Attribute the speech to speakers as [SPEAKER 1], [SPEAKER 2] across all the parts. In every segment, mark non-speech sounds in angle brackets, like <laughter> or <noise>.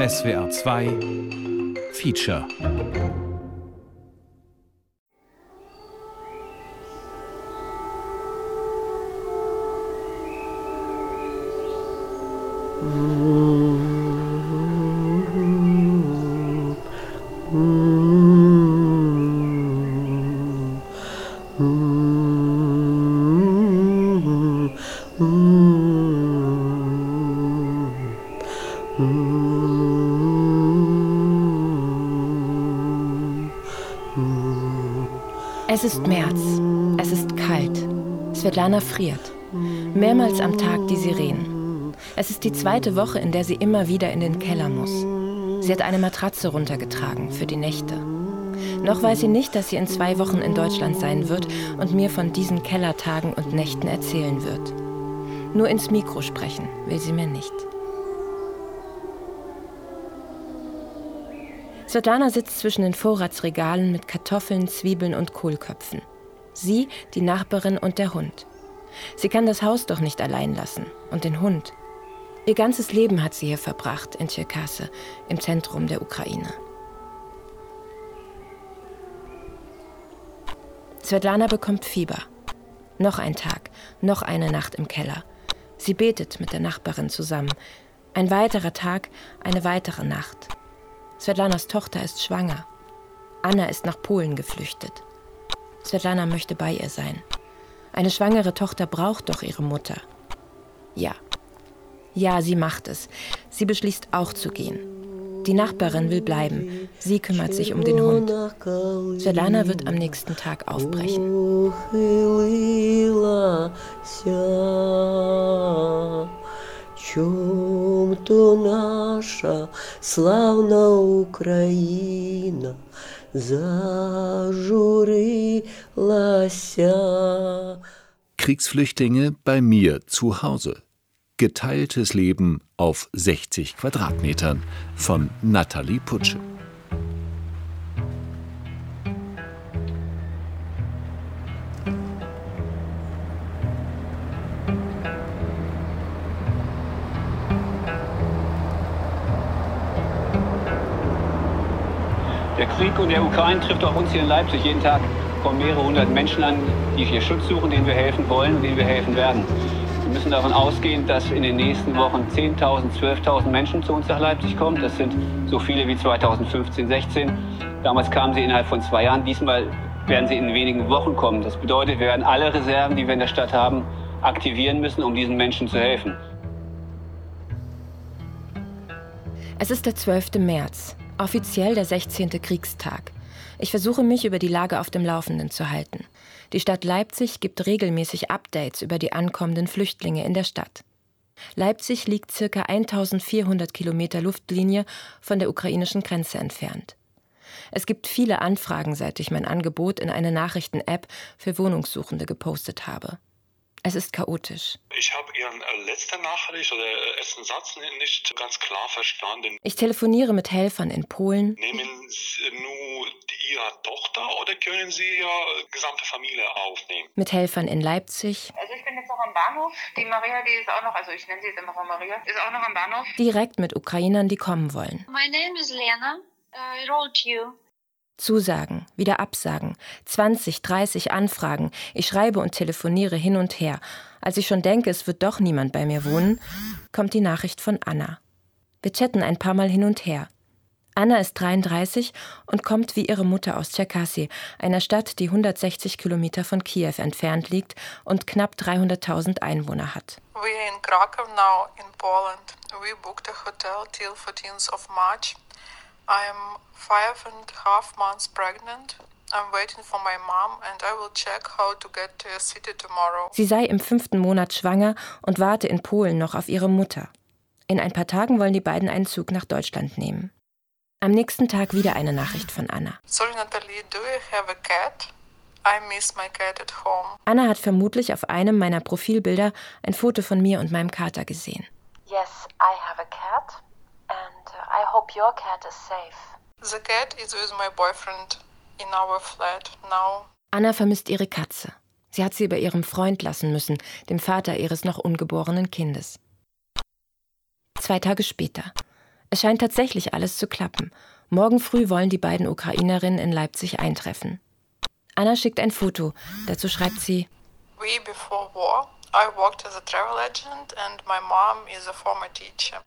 [SPEAKER 1] SWR 2 Feature.
[SPEAKER 2] Es Svetlana friert. Mehrmals am Tag die Sirenen. Es ist die zweite Woche, in der sie immer wieder in den Keller muss. Sie hat eine Matratze runtergetragen für die Nächte. Noch weiß sie nicht, dass sie in zwei Wochen in Deutschland sein wird und mir von diesen Kellertagen und Nächten erzählen wird. Nur ins Mikro sprechen will sie mir nicht. Svetlana sitzt zwischen den Vorratsregalen mit Kartoffeln, Zwiebeln und Kohlköpfen. Sie, die Nachbarin und der Hund. Sie kann das Haus doch nicht allein lassen. Und den Hund. Ihr ganzes Leben hat sie hier verbracht, in Tscherkasse, im Zentrum der Ukraine. Svetlana bekommt Fieber. Noch ein Tag, noch eine Nacht im Keller. Sie betet mit der Nachbarin zusammen. Ein weiterer Tag, eine weitere Nacht. Svetlanas Tochter ist schwanger. Anna ist nach Polen geflüchtet. Svetlana möchte bei ihr sein. Eine schwangere Tochter braucht doch ihre Mutter. Ja. Ja, sie macht es. Sie beschließt auch zu gehen. Die Nachbarin will bleiben. Sie kümmert sich um den Hund. Svetlana wird am nächsten Tag aufbrechen.
[SPEAKER 3] чом то наша славна Україна зажурилася.
[SPEAKER 1] Kriegsflüchtlinge bei mir zu Hause. Geteiltes Leben auf 60 Quadratmetern von Nathalie Putsche.
[SPEAKER 4] Der Ukraine trifft auch uns hier in Leipzig. Jeden Tag kommen mehrere hundert Menschen an, die hier Schutz suchen, denen wir helfen wollen und denen wir helfen werden. Wir müssen davon ausgehen, dass in den nächsten Wochen 10.000, 12.000 Menschen zu uns nach Leipzig kommen. Das sind so viele wie 2015, 16. Damals kamen sie innerhalb von zwei Jahren. Diesmal werden sie in wenigen Wochen kommen. Das bedeutet, wir werden alle Reserven, die wir in der Stadt haben, aktivieren müssen, um diesen Menschen zu helfen.
[SPEAKER 2] Es ist der 12. März. Offiziell der 16. Kriegstag. Ich versuche mich über die Lage auf dem Laufenden zu halten. Die Stadt Leipzig gibt regelmäßig Updates über die ankommenden Flüchtlinge in der Stadt. Leipzig liegt circa 1400 Kilometer Luftlinie von der ukrainischen Grenze entfernt. Es gibt viele Anfragen, seit ich mein Angebot in eine Nachrichten-App für Wohnungssuchende gepostet habe. Es ist chaotisch.
[SPEAKER 5] Ich habe Ihren äh, letzten Nachricht oder äh, ersten Satz nicht ganz klar verstanden.
[SPEAKER 2] Ich telefoniere mit Helfern in Polen.
[SPEAKER 5] Nehmen Sie nur Ihre Tochter oder können Sie Ihre gesamte Familie aufnehmen?
[SPEAKER 2] Mit Helfern in Leipzig.
[SPEAKER 6] Also ich bin jetzt noch am Bahnhof. Die Maria, die ist auch noch, also ich nenne sie jetzt immer Maria, ist auch noch am Bahnhof.
[SPEAKER 2] Direkt mit Ukrainern, die kommen wollen.
[SPEAKER 7] My name is Lena. I wrote you.
[SPEAKER 2] Zusagen, wieder Absagen, 20, 30 Anfragen. Ich schreibe und telefoniere hin und her. Als ich schon denke, es wird doch niemand bei mir wohnen, kommt die Nachricht von Anna. Wir chatten ein paar Mal hin und her. Anna ist 33 und kommt wie ihre Mutter aus Tscherkassy, einer Stadt, die 160 Kilometer von Kiew entfernt liegt und knapp 300.000 Einwohner hat.
[SPEAKER 8] We are in Krakow now in Poland. We booked a hotel till 14th of March. I am five and a half months pregnant. I'm waiting for my mom and I will check how to get to a city tomorrow.
[SPEAKER 2] Sie sei im fünften Monat schwanger und warte in Polen noch auf ihre Mutter. In ein paar Tagen wollen die beiden einen Zug nach Deutschland nehmen. Am nächsten Tag wieder eine Nachricht von Anna.
[SPEAKER 8] Sorry Natalie, do you have a cat? I miss my cat at home.
[SPEAKER 2] Anna hat vermutlich auf einem meiner Profilbilder ein Foto von mir und meinem Kater gesehen.
[SPEAKER 9] Yes, I have a cat hope your cat is safe.
[SPEAKER 8] The cat is with my boyfriend in our flat now.
[SPEAKER 2] Anna vermisst ihre Katze. Sie hat sie bei ihrem Freund lassen müssen, dem Vater ihres noch ungeborenen Kindes. Zwei Tage später. Es scheint tatsächlich alles zu klappen. Morgen früh wollen die beiden Ukrainerinnen in Leipzig eintreffen. Anna schickt ein Foto. Dazu schreibt sie:
[SPEAKER 8] We before war.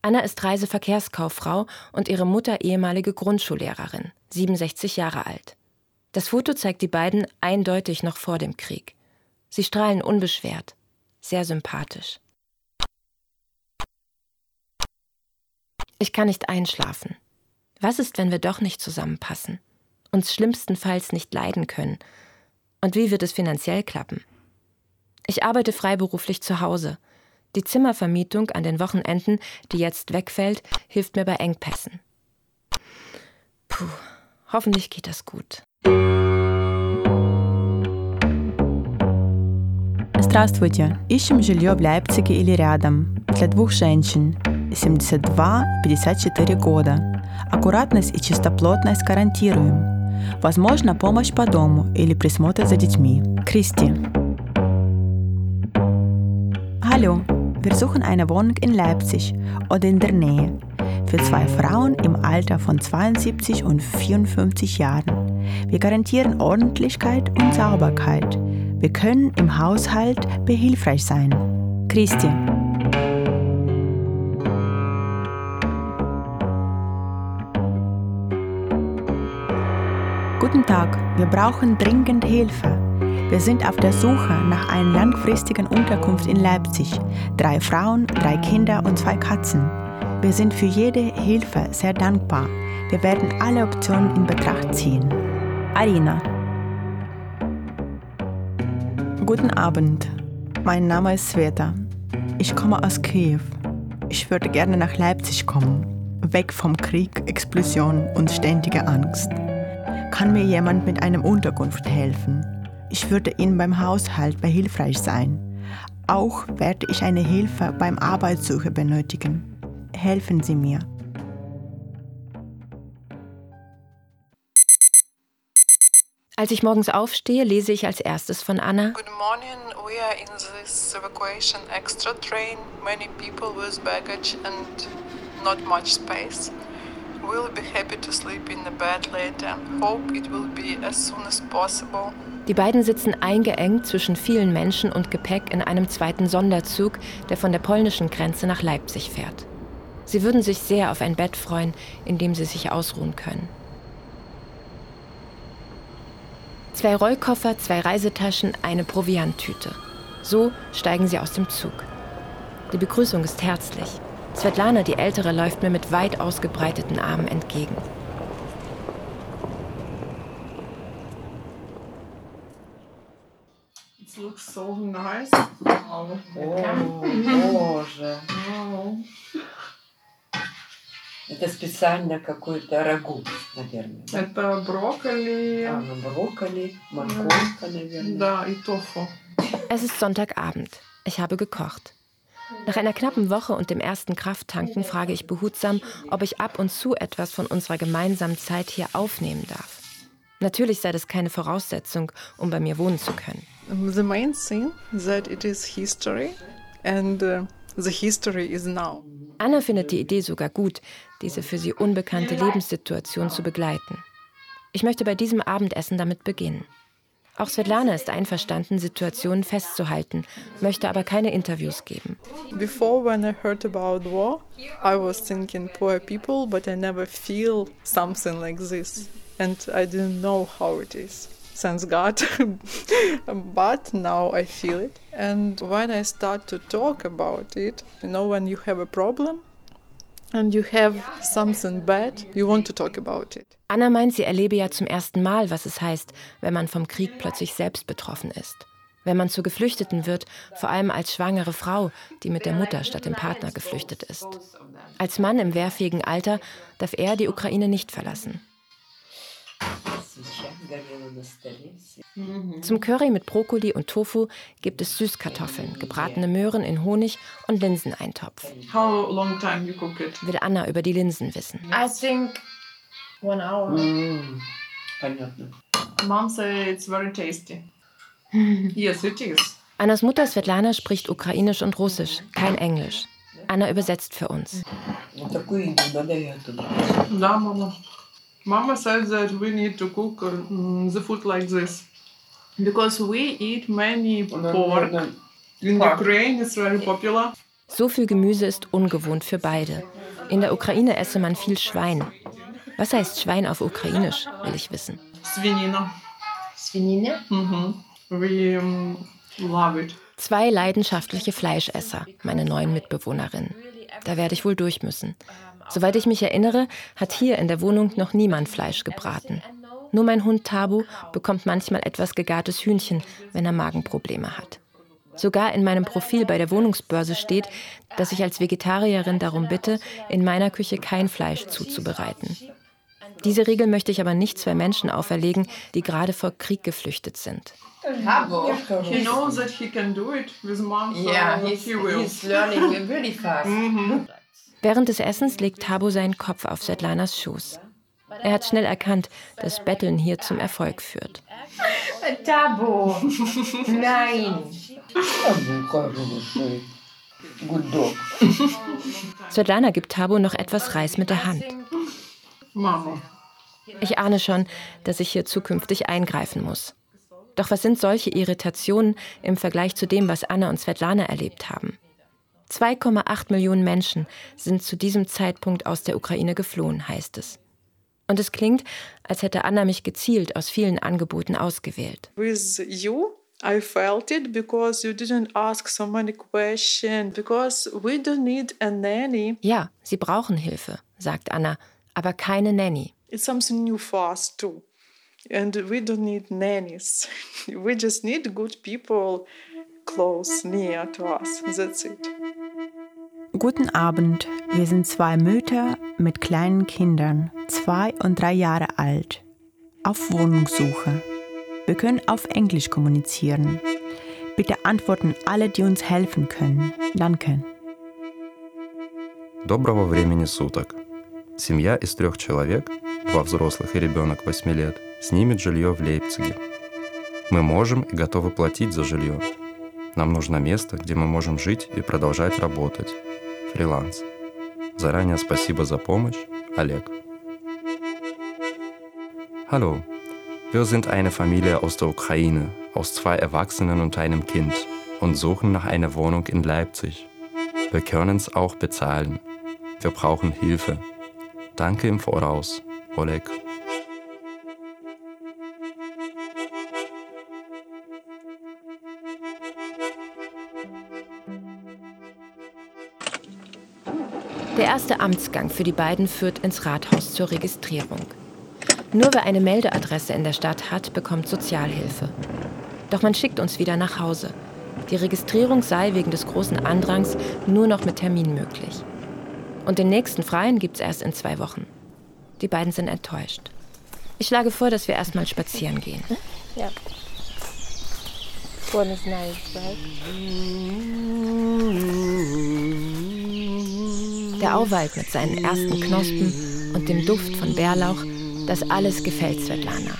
[SPEAKER 2] Anna ist Reiseverkehrskauffrau und ihre Mutter ehemalige Grundschullehrerin, 67 Jahre alt. Das Foto zeigt die beiden eindeutig noch vor dem Krieg. Sie strahlen unbeschwert, sehr sympathisch. Ich kann nicht einschlafen. Was ist, wenn wir doch nicht zusammenpassen? Uns schlimmstenfalls nicht leiden können? Und wie wird es finanziell klappen? Ich arbeite freiberuflich zu Hause. Die Zimmervermietung an den Wochenenden, die jetzt wegfällt, hilft mir bei Engpässen. Puh, hoffentlich geht das gut.
[SPEAKER 10] Здравствуйте. Ищем жилье в Лейпциге или рядом. Для двух женщин. 72 и 54 года. Аккуратность и чистоплотность гарантируем. Возможно, помощь по дому или присмотр за детьми. Кристи. Hallo, wir suchen eine Wohnung in Leipzig oder in der Nähe für zwei Frauen im Alter von 72 und 54 Jahren. Wir garantieren Ordentlichkeit und Sauberkeit. Wir können im Haushalt behilfreich sein. Christi. Guten Tag, wir brauchen dringend Hilfe. Wir sind auf der Suche nach einer langfristigen Unterkunft in Leipzig. Drei Frauen, drei Kinder und zwei Katzen. Wir sind für jede Hilfe sehr dankbar. Wir werden alle Optionen in Betracht ziehen. Arina. Guten Abend. Mein Name ist Sveta. Ich komme aus Kiew. Ich würde gerne nach Leipzig kommen. Weg vom Krieg, Explosion und ständiger Angst. Kann mir jemand mit einem Unterkunft helfen? Ich würde Ihnen beim Haushalt behilfreich sein. Auch werde ich eine Hilfe beim Arbeitssuche benötigen. Helfen Sie mir.
[SPEAKER 2] Als ich morgens aufstehe, lese ich als erstes von Anna.
[SPEAKER 8] Good morning. We are in this evacuation extra train. Many people with baggage and not much space. We'll be happy to sleep in the bed later. Hope it will be as soon as possible.
[SPEAKER 2] Die beiden sitzen eingeengt zwischen vielen Menschen und Gepäck in einem zweiten Sonderzug, der von der polnischen Grenze nach Leipzig fährt. Sie würden sich sehr auf ein Bett freuen, in dem sie sich ausruhen können. Zwei Rollkoffer, zwei Reisetaschen, eine Provianttüte. So steigen sie aus dem Zug. Die Begrüßung ist herzlich. Svetlana, die Ältere, läuft mir mit weit ausgebreiteten Armen entgegen.
[SPEAKER 11] It looks so nice.
[SPEAKER 3] О, боже. Это специально какой-то рагу, наверное. да?
[SPEAKER 11] Это брокколи.
[SPEAKER 3] А, ну, брокколи, морковка, наверное.
[SPEAKER 11] Да, и тофу.
[SPEAKER 2] Es ist Sonntagabend. Ich habe gekocht. Nach einer knappen Woche und dem ersten Krafttanken frage ich behutsam, ob ich ab und zu etwas von unserer gemeinsamen Zeit hier aufnehmen darf. Natürlich sei das keine Voraussetzung, um bei mir wohnen zu können.
[SPEAKER 11] The main thing that it is history and uh, the history is now.
[SPEAKER 2] Anna findet die Idee sogar gut, diese für sie unbekannte Lebenssituation zu begleiten. Ich möchte bei diesem Abendessen damit beginnen. Auch Svetlana ist einverstanden, Situationen festzuhalten, möchte aber keine Interviews geben.
[SPEAKER 11] Before when I heard about war, I was thinking poor people, but I never feel something like this. And I didn't know how it is. Thanks God. <laughs> but now I feel it. And when I start to talk about it, you know, when you have a problem and you have something bad, you want to talk about it.
[SPEAKER 2] Anna meint, sie erlebe ja zum ersten Mal, was es heißt, wenn man vom Krieg plötzlich selbst betroffen ist. Wenn man zur Geflüchteten wird, vor allem als schwangere Frau, die mit der Mutter statt dem Partner geflüchtet ist. Als Mann im wehrfähigen Alter darf er die Ukraine nicht verlassen. Zum Curry mit Brokkoli und Tofu gibt es Süßkartoffeln, gebratene Möhren in Honig und Linseneintopf. Will Anna über die Linsen wissen.
[SPEAKER 12] I think one hour.
[SPEAKER 3] Mm.
[SPEAKER 11] Mom says it's very tasty. <laughs> yes, it is.
[SPEAKER 2] Annas Mutter Svetlana spricht Ukrainisch und Russisch, kein Englisch. Anna übersetzt für uns.
[SPEAKER 11] Ja, Mama. Mama said that we need to cook um, the food like this because we eat many pork. In Ukraine it's very popular.
[SPEAKER 2] So viel Gemüse ist ungewohnt für beide. In der Ukraine esse man viel Schwein. Was heißt Schwein auf Ukrainisch, will ich wissen.
[SPEAKER 11] Svinina.
[SPEAKER 12] Svinina?
[SPEAKER 11] Mhm. We um, love it.
[SPEAKER 2] Zwei leidenschaftliche Fleischesser, meine neuen Mitbewohnerinnen. Da werde ich wohl durch müssen. Soweit ich mich erinnere, hat hier in der Wohnung noch niemand Fleisch gebraten. Nur mein Hund Tabu bekommt manchmal etwas gegartes Hühnchen, wenn er Magenprobleme hat. Sogar in meinem Profil bei der Wohnungsbörse steht, dass ich als Vegetarierin darum bitte, in meiner Küche kein Fleisch zuzubereiten. Diese Regel möchte ich aber nicht zwei Menschen auferlegen, die gerade vor Krieg geflüchtet sind.
[SPEAKER 11] He knows that he can do it with mom,
[SPEAKER 12] Yeah, he's,
[SPEAKER 11] he will.
[SPEAKER 12] he's learning really fast. <laughs>
[SPEAKER 2] Während des Essens legt Tabo seinen Kopf auf Svetlanas Schoß. Er hat schnell erkannt, dass Betteln hier zum Erfolg führt.
[SPEAKER 12] Tabo! Nein!
[SPEAKER 3] Good dog.
[SPEAKER 2] Svetlana gibt Tabo noch etwas Reis mit der Hand.
[SPEAKER 11] Mama.
[SPEAKER 2] Ich ahne schon, dass ich hier zukünftig eingreifen muss. Doch was sind solche Irritationen im Vergleich zu dem, was Anna und Svetlana erlebt haben? 2,8 Millionen Menschen sind zu diesem Zeitpunkt aus der Ukraine geflohen, heißt es. Und es klingt, als hätte Anna mich gezielt aus vielen Angeboten ausgewählt.
[SPEAKER 11] With you, I felt it because you didn't ask so many questions, because we don't need a nanny.
[SPEAKER 2] Ja, sie brauchen Hilfe, sagt Anna, aber keine Nanny.
[SPEAKER 11] It's something new for us too. And we don't need nannies. <laughs> We just need good people close, near to us. That's it.
[SPEAKER 10] Guten Abend, wir sind zwei Mütter mit kleinen Kindern, zwei und drei Jahre alt, auf Wohnungssuche. Wir können auf Englisch kommunizieren. Bitte antworten alle, die uns helfen können. Danke.
[SPEAKER 13] Доброго времени суток. Семья из трех человек, два взрослых и ребенок 8 лет, снимет жилье в Лейпциге. Мы можем и готовы платить за жилье. Нам нужно место, где мы можем жить и продолжать работать. Фриланс. Заранее спасибо за помощь, Олег. Hallo, wir sind eine Familie aus der Ukraine, aus zwei Erwachsenen und einem Kind und suchen nach einer Wohnung in Leipzig. Wir können es auch bezahlen. Wir brauchen Hilfe. Danke im Voraus, Oleg.
[SPEAKER 2] Der erste Amtsgang für die beiden führt ins Rathaus zur Registrierung. Nur wer eine Meldeadresse in der Stadt hat, bekommt Sozialhilfe. Doch man schickt uns wieder nach Hause. Die Registrierung sei wegen des großen Andrangs nur noch mit Termin möglich. Und den nächsten Freien gibt's erst in zwei Wochen. Die beiden sind enttäuscht. Ich schlage vor, dass wir erstmal spazieren gehen.
[SPEAKER 12] Ja. One is nice, right?
[SPEAKER 2] Der Auwald mit seinen ersten Knospen und dem Duft von Bärlauch, das alles gefällt Svetlana.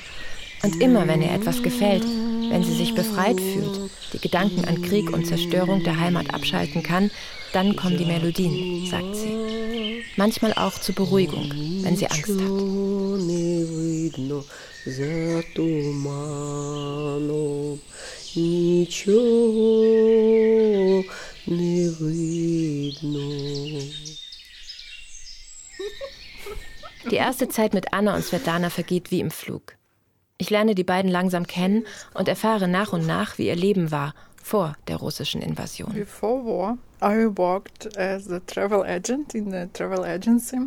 [SPEAKER 2] Und immer wenn ihr etwas gefällt, wenn sie sich befreit fühlt, die Gedanken an Krieg und Zerstörung der Heimat abschalten kann, dann kommen die Melodien, sagt sie. Manchmal auch zur Beruhigung, wenn sie Angst hat. Die erste Zeit mit Anna und Svetlana vergeht wie im Flug. Ich lerne die beiden langsam kennen und erfahre nach und nach, wie ihr Leben war vor der russischen Invasion.
[SPEAKER 11] Before war, I worked as a travel agent in a travel agency.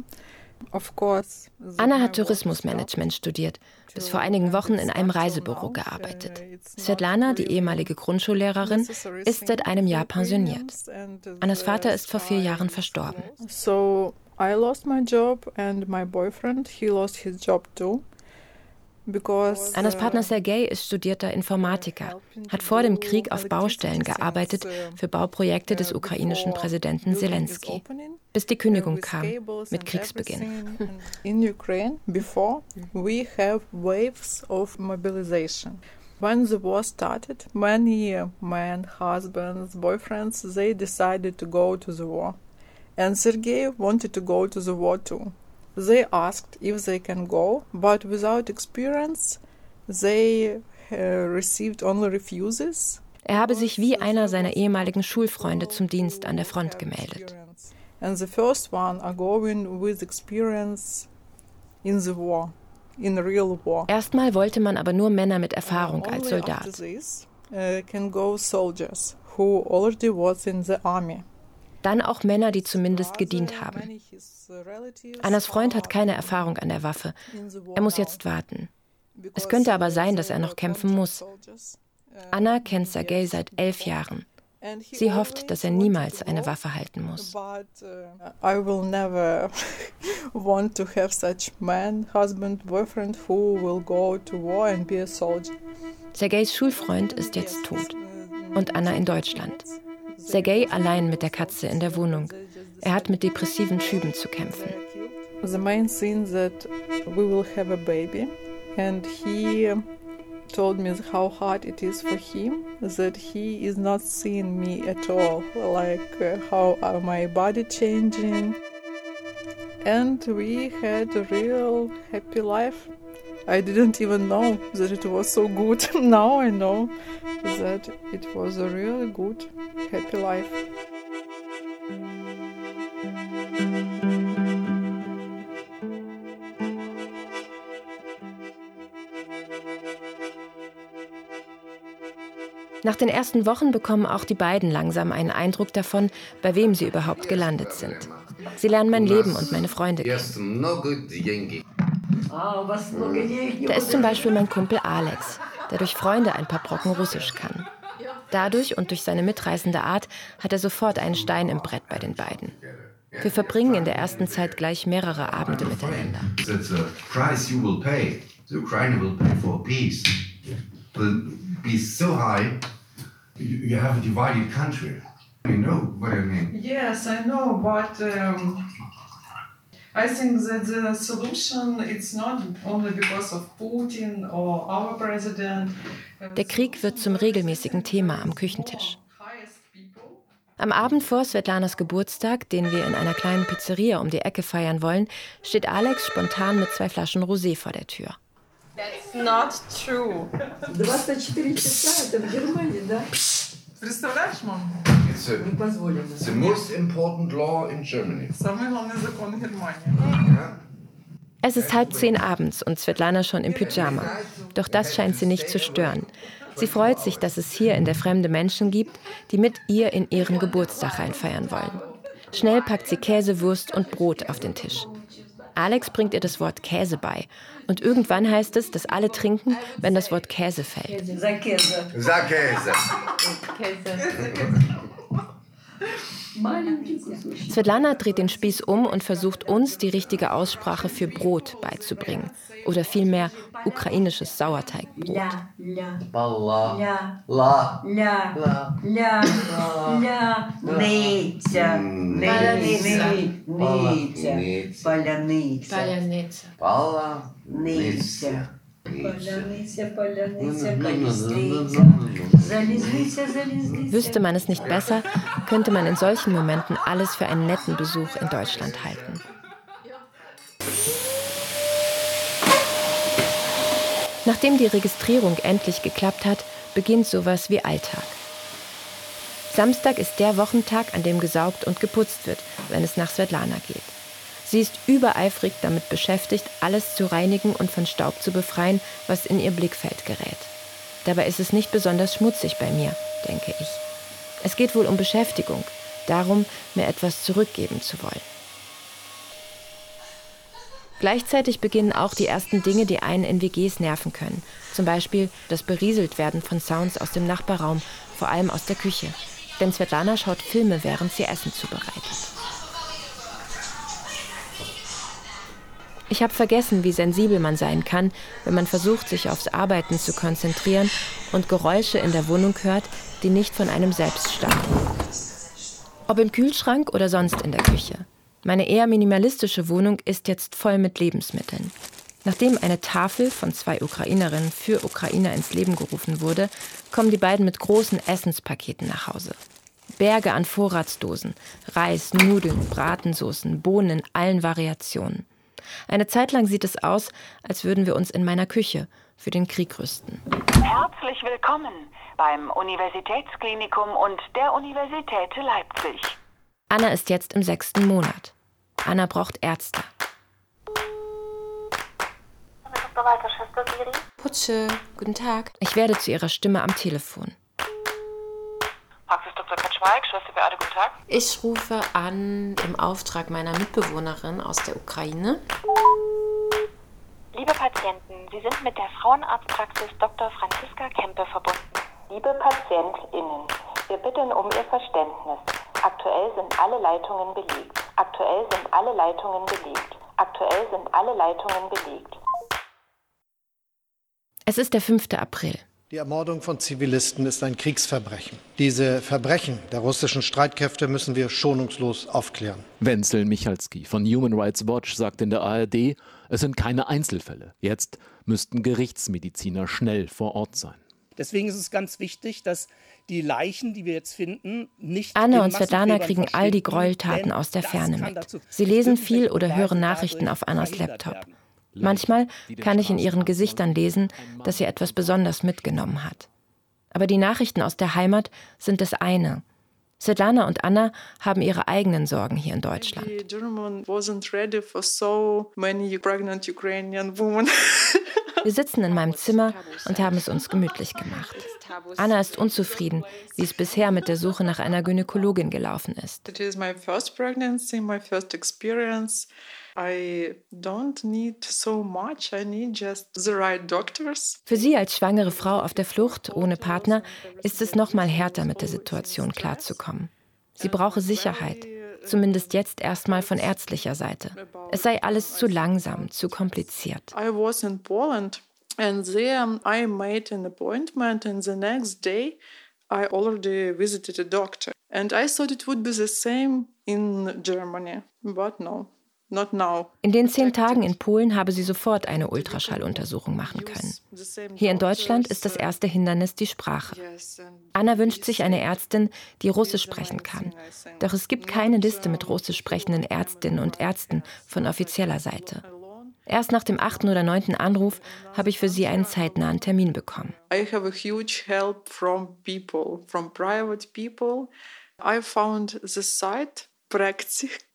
[SPEAKER 11] Of course.
[SPEAKER 2] Anna hat Tourismusmanagement studiert, bis vor einigen Wochen in einem Reisebüro gearbeitet. Svetlana, die ehemalige Grundschullehrerin, ist seit einem Jahr pensioniert. Annas Vater ist vor vier Jahren verstorben.
[SPEAKER 11] So I lost my job and my boyfriend, he lost his job too. Because,
[SPEAKER 2] Annas Partner Sergei ist studierter Informatiker, hat vor dem Krieg auf Baustellen gearbeitet für Bauprojekte des ukrainischen Präsidenten Zelensky, bis die Kündigung kam mit Kriegsbeginn. <laughs>
[SPEAKER 11] In Ukraine, before we have waves of mobilization. When the war started, many men, husbands, boyfriends, they decided to go to the war. And Sergei wanted to go to the war too. They asked if they can go, but without experience, they uh, received only refuses.
[SPEAKER 2] Er habe sich wie einer seiner ehemaligen Schulfreunde zum Dienst an der Front gemeldet.
[SPEAKER 11] And the first one are going with experience in the war, in real war.
[SPEAKER 2] Erstmal wollte man aber nur Männer mit Erfahrung als Soldat.
[SPEAKER 11] This, uh, can go soldiers who already was in the army.
[SPEAKER 2] Dann auch Männer, die zumindest gedient haben. Annas Freund hat keine Erfahrung an der Waffe. Er muss jetzt warten. Es könnte aber sein, dass er noch kämpfen muss. Anna kennt Sergei seit elf Jahren. Sie hofft, dass er niemals eine Waffe halten muss.
[SPEAKER 11] I will never <laughs> want to have such man, husband, boyfriend who will go to war and be a soldier.
[SPEAKER 2] Sergeis Schulfreund ist jetzt tot und Anna in Deutschland. Sergei allein mit der Katze in der Wohnung. Er hat mit depressiven Schüben zu kämpfen.
[SPEAKER 11] The main thing that we will have a baby and he told me how hard it is for him that he is not seeing me at all like uh, how my body changing and we had a real happy life i didn't even know that it was so good <laughs> now i know that it was a really good happy life
[SPEAKER 2] Nach den ersten Wochen bekommen auch die beiden langsam einen Eindruck davon, bei wem sie überhaupt gelandet sind. Sie lernen mein Leben und meine Freunde kennen. Da ist zum Beispiel mein Kumpel Alex, der durch Freunde ein paar Brocken Russisch kann. Dadurch und durch seine mitreißende Art hat er sofort einen Stein im Brett bei den beiden. Wir verbringen in der ersten Zeit gleich mehrere Abende miteinander.
[SPEAKER 14] be so high, you have a divided country. You know what I mean?
[SPEAKER 11] Yes, I know, but um, I think that the solution it's not only because of Putin or our president.
[SPEAKER 2] Der Krieg wird zum regelmäßigen Thema am Küchentisch. Am Abend vor Svetlanas Geburtstag, den wir in einer kleinen Pizzeria um die Ecke feiern wollen, steht Alex spontan mit zwei Flaschen Rosé vor der Tür.
[SPEAKER 11] That's not true.
[SPEAKER 3] 24 часа это в Германии, да?
[SPEAKER 11] Представляешь, мама?
[SPEAKER 14] It's, a, it's the most important law in Germany.
[SPEAKER 11] Самый главный закон Германии.
[SPEAKER 2] Es ist halb zehn abends und Svetlana schon im Pyjama. Doch das scheint sie nicht zu stören. Sie freut sich, dass es hier in der Fremde Menschen gibt, die mit ihr in ihren Geburtstag einfeiern wollen. Schnell packt sie Käsewurst und Brot auf den Tisch. Alex bringt ihr das Wort Käse bei. und irgendwann heißt es, dass alle trinken, wenn das Wort Käse fällt.
[SPEAKER 14] Käse. <laughs> <laughs>
[SPEAKER 2] Svetlana dreht den Spieß um und versucht uns die richtige Aussprache für Brot beizubringen. Oder vielmehr ukrainisches Sauerteigbrot. Wüsste man es nicht besser, könnte man in solchen Momenten alles für einen netten Besuch in Deutschland halten. Nachdem die Registrierung endlich geklappt hat, beginnt sowas wie Alltag. Samstag ist der Wochentag, an dem gesaugt und geputzt wird, wenn es nach Svetlana geht. Sie ist übereifrig damit beschäftigt, alles zu reinigen und von Staub zu befreien, was in ihr Blickfeld gerät. Dabei ist es nicht besonders schmutzig bei mir, denke ich. Es geht wohl um Beschäftigung, darum, mir etwas zurückgeben zu wollen. Gleichzeitig beginnen auch die ersten Dinge, die einen in WGs nerven können. Zum Beispiel das Berieseltwerden von Sounds aus dem Nachbarraum, vor allem aus der Küche. Denn Svetlana schaut Filme, während sie Essen zubereitet. Ich habe vergessen, wie sensibel man sein kann, wenn man versucht, sich aufs Arbeiten zu konzentrieren und Geräusche in der Wohnung hört, die nicht von einem selbst stammen. Ob im Kühlschrank oder sonst in der Küche. Meine eher minimalistische Wohnung ist jetzt voll mit Lebensmitteln. Nachdem eine Tafel von zwei Ukrainerinnen für Ukrainer ins Leben gerufen wurde, kommen die beiden mit großen Essenspaketen nach Hause. Berge an Vorratsdosen, Reis, Nudeln, Bratensoßen, Bohnen in allen Variationen. Eine Zeit lang sieht es aus, als würden wir uns in meiner Küche für den Krieg rüsten.
[SPEAKER 15] Herzlich willkommen beim Universitätsklinikum und der Universität Leipzig.
[SPEAKER 2] Anna ist jetzt im sechsten Monat. Anna braucht Ärzte. Putsche, guten Tag. Ich werde zu ihrer Stimme am Telefon.
[SPEAKER 16] Kaczmarek, Schwester Beate, guten Tag.
[SPEAKER 17] Ich rufe an im Auftrag meiner Mitbewohnerin aus der Ukraine.
[SPEAKER 9] Liebe Patienten, Sie sind mit der Frauenarztpraxis Dr. Franziska Kempe verbunden. Liebe PatientInnen, wir bitten um Ihr Verständnis. Aktuell sind alle Leitungen belegt. Aktuell sind alle Leitungen belegt. Aktuell sind alle Leitungen belegt.
[SPEAKER 2] Es ist der 5. April.
[SPEAKER 18] Die Ermordung von Zivilisten ist ein Kriegsverbrechen. Diese Verbrechen der russischen Streitkräfte müssen wir schonungslos aufklären.
[SPEAKER 19] Wenzel Michalski von Human Rights Watch sagt in der ARD, es sind keine Einzelfälle. Jetzt müssten Gerichtsmediziner schnell vor Ort sein.
[SPEAKER 20] Deswegen ist es ganz wichtig, dass die Leichen, die wir jetzt finden, nicht.
[SPEAKER 2] Anne und Svetlana kriegen all die Gräueltaten aus der Ferne mit. Sie lesen viel oder hören Nachrichten auf Annas Laptop. Manchmal kann ich in ihren Gesichtern lesen, dass sie etwas besonders mitgenommen hat. Aber die Nachrichten aus der Heimat sind das eine. Svetlana und Anna haben ihre eigenen Sorgen hier in Deutschland. <laughs> Wir sitzen in meinem Zimmer und haben es uns gemütlich gemacht. Anna ist unzufrieden, wie es bisher mit der Suche nach einer Gynäkologin gelaufen ist.
[SPEAKER 11] It is my first pregnancy, my first experience. I don't need so much. I need just the right doctors.
[SPEAKER 2] Für sie als schwangere Frau auf der Flucht ohne Partner ist es noch mal härter mit der Situation klarzukommen. Sie brauche Sicherheit, zumindest jetzt erstmal von ärztlicher Seite. Es sei alles zu langsam, zu kompliziert.
[SPEAKER 11] I was in Poland and there I made an appointment and the next day I already visited a doctor. And I thought it would be the same in Germany, but no.
[SPEAKER 2] In den zehn Tagen in Polen habe sie sofort eine Ultraschalluntersuchung machen können. Hier in Deutschland ist das erste Hindernis die Sprache. Anna wünscht sich eine Ärztin, die Russisch sprechen kann. Doch es gibt keine Liste mit russisch sprechenden Ärztinnen und Ärzten von offizieller Seite. Erst nach dem achten oder neunten Anruf habe ich für sie einen zeitnahen Termin bekommen.
[SPEAKER 11] I have a huge help from people, from private people. I found the site Praktik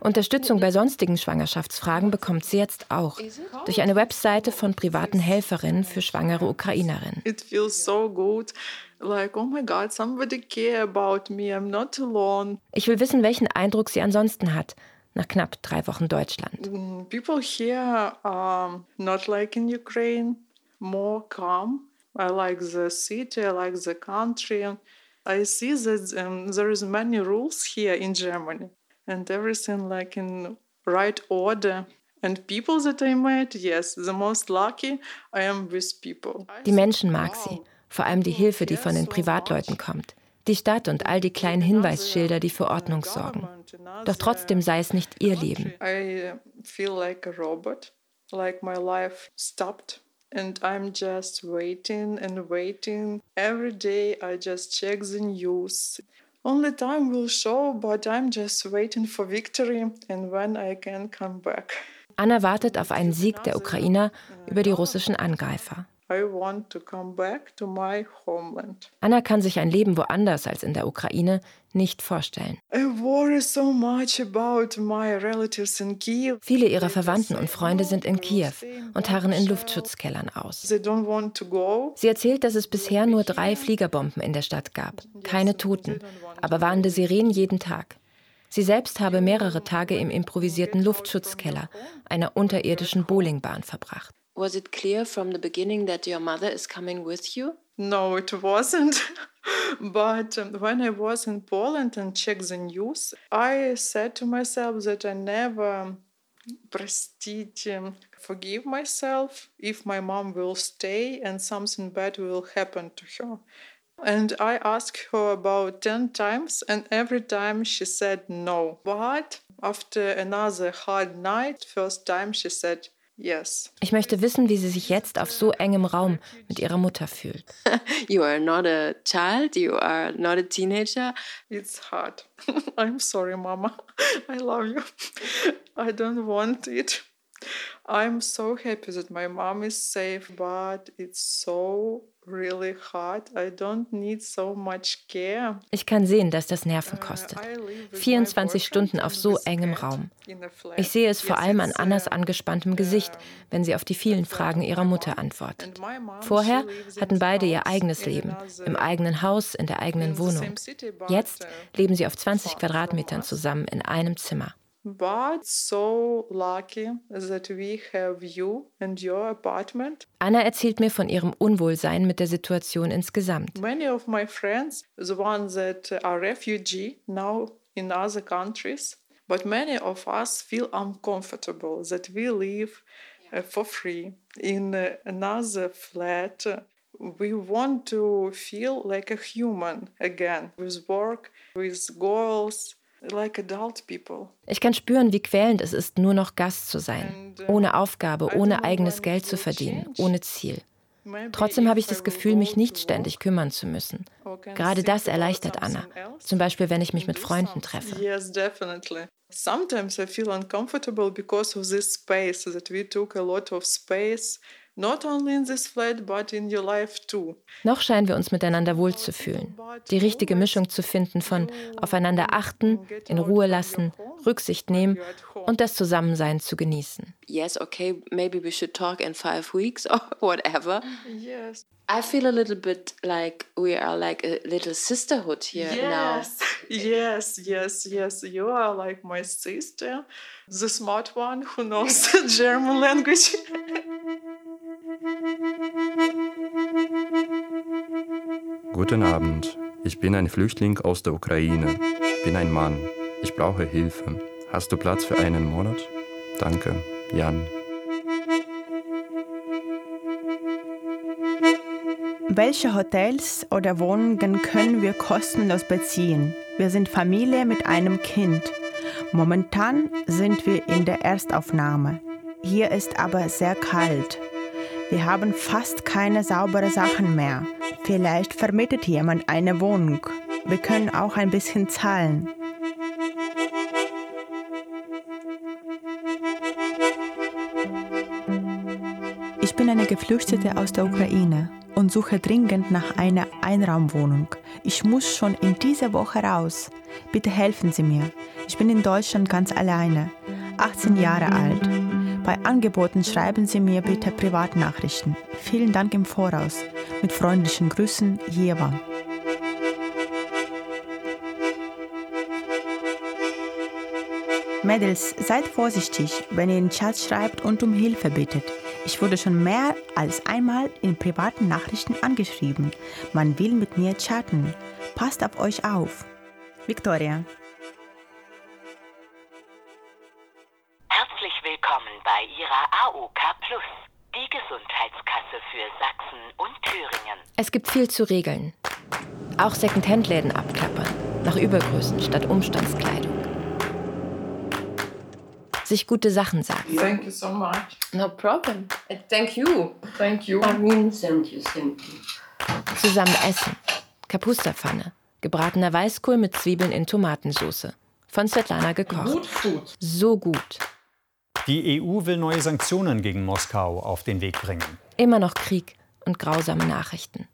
[SPEAKER 2] Unterstützung bei sonstigen Schwangerschaftsfragen bekommt sie jetzt auch durch eine Webseite von privaten Helferinnen für schwangere Ukrainerinnen.
[SPEAKER 11] It feels so good. Like, oh my God, somebody care about me. I'm not alone.
[SPEAKER 2] Ich will wissen, welchen Eindruck sie ansonsten hat nach knapp drei Wochen Deutschland.
[SPEAKER 11] People here are not like in Ukraine, more calm. I like the city, I like the country. I see that um, there is many rules here in Germany and everything like in right order. And people that I met, yes, the most lucky I am with people.
[SPEAKER 2] Die Menschen mag sie, vor allem die Hilfe, die von den Privatleuten kommt. Die Stadt und all die kleinen Hinweisschilder, die für Ordnung sorgen. Doch trotzdem sei es nicht ihr Leben.
[SPEAKER 11] I feel like a robot, like my life stopped. And I'm just waiting and waiting. Every day I just check the news. Only time will show, but I'm just waiting for victory and when I can come back.
[SPEAKER 2] Anna wartet auf einen Sieg der Ukrainer über die russischen Angreifer.
[SPEAKER 11] I want to come back to my homeland.
[SPEAKER 2] Anna kann sich ein Leben woanders als in der Ukraine nicht vorstellen.
[SPEAKER 11] I worry so much about my relatives in Kiev.
[SPEAKER 2] Viele ihrer Verwandten und Freunde sind in Kiew und harren in Luftschutzkellern aus.
[SPEAKER 11] They don't want to go.
[SPEAKER 2] Sie erzählt, dass es bisher nur drei Fliegerbomben in der Stadt gab. Keine Toten, aber warnende Sirenen jeden Tag. Sie selbst habe mehrere Tage im improvisierten Luftschutzkeller einer unterirdischen Bowlingbahn verbracht.
[SPEAKER 17] Was it clear from the beginning that your mother is coming with you?
[SPEAKER 11] No, it wasn't. <laughs> but um, when I was in Poland and checked the news, I said to myself that I never um, prestige um, forgive myself if my mom will stay and something bad will happen to her. And I asked her about 10 times, and every time she said no. But after another hard night, first time she said, Yes.
[SPEAKER 2] Ich möchte wissen, wie sie sich jetzt auf so engem Raum mit ihrer Mutter fühlt. <laughs>
[SPEAKER 12] You are not a child, you are not a teenager.
[SPEAKER 11] It's hard. <laughs> I'm sorry, Mama. <laughs> I love you. I don't want it. I'm so happy that my mom is safe, but it's so really hard. I don't need so much care.
[SPEAKER 2] Ich kann sehen, dass das Nerven kostet. 24 Stunden auf so engem Raum. Ich sehe es vor allem an Annas angespanntem Gesicht, wenn sie auf die vielen Fragen ihrer Mutter antwortet. Vorher hatten beide ihr eigenes Leben, im eigenen Haus, in der eigenen Wohnung. Jetzt leben sie auf 20 Quadratmetern zusammen in einem Zimmer.
[SPEAKER 11] But so lucky that we have you and your apartment.
[SPEAKER 2] Anna erzählt mir von ihrem Unwohlsein mit der Situation insgesamt.
[SPEAKER 11] Many of my friends, the ones that are refugee now in other countries, but many of us feel uncomfortable that we live uh, for free in uh, another flat. We want to feel like a human again, with work, with goals, like.
[SPEAKER 2] Ich kann spüren, wie quälend es ist, nur noch Gast zu sein, ohne Aufgabe, ohne eigenes Geld zu verdienen, ohne Ziel. Trotzdem habe ich das Gefühl, mich nicht ständig kümmern zu müssen. Gerade das erleichtert Anna. Zum Beispiel, wenn ich mich mit Freunden treffe.
[SPEAKER 11] Sometimes I feel uncomfortable because of this space, that we took a lot of space Not only in this flat, but in your life too.
[SPEAKER 2] Noch scheinen wir uns miteinander wohlzufühlen. Die richtige Mischung zu finden von aufeinander achten, in Ruhe lassen, Rücksicht nehmen und das Zusammensein zu genießen.
[SPEAKER 12] Yes, okay, maybe we should talk in five weeks <laughs> or whatever.
[SPEAKER 11] Yes.
[SPEAKER 12] I feel a little bit like we are like a little sisterhood here now.
[SPEAKER 11] Yes, yes, yes. You are like my sister, the smart one who knows German language. <laughs>
[SPEAKER 13] Guten Abend. Ich bin ein Flüchtling aus der Ukraine. Bin ein Mann. Ich brauche Hilfe. Hast du Platz für einen Monat? Danke, Jan.
[SPEAKER 10] Welche Hotels oder Wohnungen können wir kostenlos beziehen? Wir sind Familie mit einem Kind. Momentan sind wir in der Erstaufnahme. Hier ist aber sehr kalt. Wir haben fast keine sauberen Sachen mehr. Vielleicht vermietet jemand eine Wohnung. Wir können auch ein bisschen zahlen. Ich bin eine Geflüchtete aus der Ukraine und suche dringend nach einer Einraumwohnung. Ich muss schon in dieser Woche raus. Bitte helfen Sie mir. Ich bin in Deutschland ganz alleine, 18 Jahre alt. Bei Angeboten schreiben Sie mir bitte Privatnachrichten. Vielen Dank im Voraus. Mit freundlichen Grüßen, Jeva. Mädels, seid vorsichtig, wenn ihr in Chat schreibt und um Hilfe bittet. Ich wurde schon mehr als einmal in privaten Nachrichten angeschrieben. Man will mit mir chatten. Passt auf euch auf. Victoria.
[SPEAKER 15] Herzlich willkommen bei Ihrer AOK Plus, die Gesundheitskasse für Sachsen und Thüringen.
[SPEAKER 2] Es gibt viel zu regeln. Auch Secondhand-Läden abklappern, nach Übergrößen statt Umstandskleidung. Sich gute Sachen sagen.
[SPEAKER 11] Thank you so much.
[SPEAKER 12] No problem. Uh, Thank you.
[SPEAKER 11] Thank you.
[SPEAKER 12] I mean, thank you, thank you.
[SPEAKER 2] Zusammen essen. Kapusterpfanne. Gebratener Weißkohl mit Zwiebeln in Tomatensauce. Von Svetlana gekocht. So gut.
[SPEAKER 21] Die EU will neue Sanktionen gegen Moskau auf den Weg bringen.
[SPEAKER 2] Immer noch Krieg und grausame Nachrichten.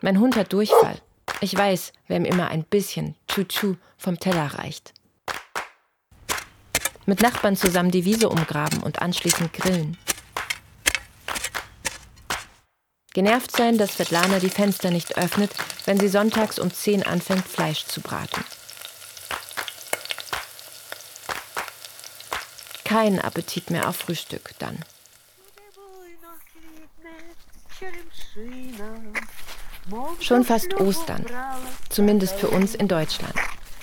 [SPEAKER 2] Mein Hund hat Durchfall. Ich weiß, wer ihm immer ein bisschen Tschu-Tschu vom Teller reicht. Mit Nachbarn zusammen die Wiese umgraben und anschließend grillen. Genervt sein, dass Svetlana die Fenster nicht öffnet, wenn sie sonntags um 10 anfängt, Fleisch zu braten. Kein Appetit mehr auf Frühstück dann. Schon fast Ostern, zumindest für uns in Deutschland.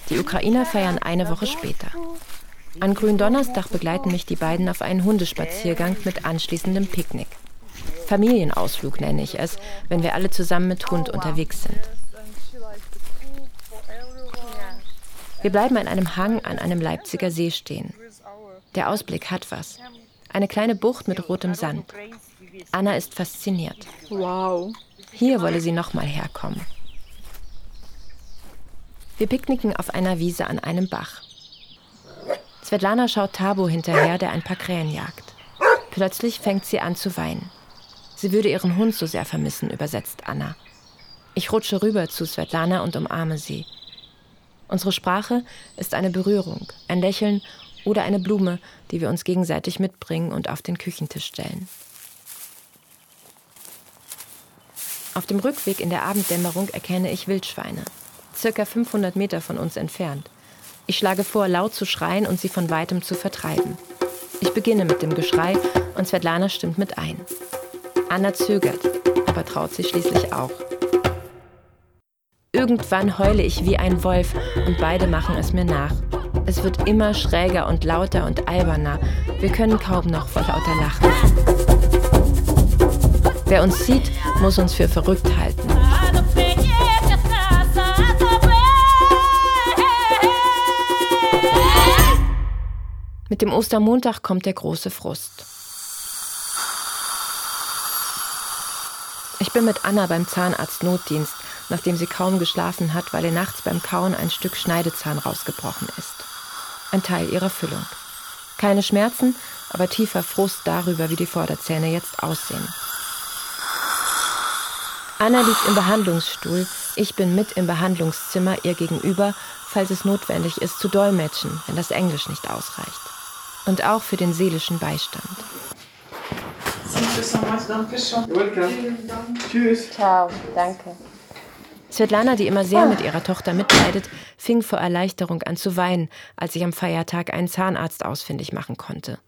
[SPEAKER 2] Die Ukrainer feiern eine Woche später. An Gründonnerstag begleiten mich die beiden auf einen Hundespaziergang mit anschließendem Picknick. Familienausflug nenne ich es, wenn wir alle zusammen mit Hund unterwegs sind. Wir bleiben an einem Hang an einem Leipziger See stehen. Der Ausblick hat was. Eine kleine Bucht mit rotem Sand. Anna ist fasziniert.
[SPEAKER 11] Wow.
[SPEAKER 2] Hier wolle sie nochmal herkommen. Wir picknicken auf einer Wiese an einem Bach. Svetlana schaut Tabo hinterher, der ein paar Krähen jagt. Plötzlich fängt sie an zu weinen. Sie würde ihren Hund so sehr vermissen, übersetzt Anna. Ich rutsche rüber zu Svetlana und umarme sie. Unsere Sprache ist eine Berührung, ein Lächeln oder eine Blume, die wir uns gegenseitig mitbringen und auf den Küchentisch stellen. Auf dem Rückweg in der Abenddämmerung erkenne ich Wildschweine, circa 500 Meter von uns entfernt. Ich schlage vor, laut zu schreien und sie von weitem zu vertreiben. Ich beginne mit dem Geschrei und Svetlana stimmt mit ein. Anna zögert, aber traut sich schließlich auch. Irgendwann heule ich wie ein Wolf und beide machen es mir nach. Es wird immer schräger und lauter und alberner. Wir können kaum noch vor lauter lachen. Wer uns sieht, muss uns für verrückt halten. Mit dem Ostermontag kommt der große Frust. Ich bin mit Anna beim Zahnarzt-Notdienst, nachdem sie kaum geschlafen hat, weil ihr nachts beim Kauen ein Stück Schneidezahn rausgebrochen ist. Ein Teil ihrer Füllung. Keine Schmerzen, aber tiefer Frust darüber, wie die Vorderzähne jetzt aussehen. Anna liegt im Behandlungsstuhl, ich bin mit im Behandlungszimmer ihr gegenüber, falls es notwendig ist, zu dolmetschen, wenn das Englisch nicht ausreicht und auch für den seelischen Beistand.
[SPEAKER 11] Tschüss.
[SPEAKER 2] Ciao, danke. Svetlana, die immer sehr mit ihrer Tochter mitleidet, fing vor Erleichterung an zu weinen, als ich am Feiertag einen Zahnarzt ausfindig machen konnte.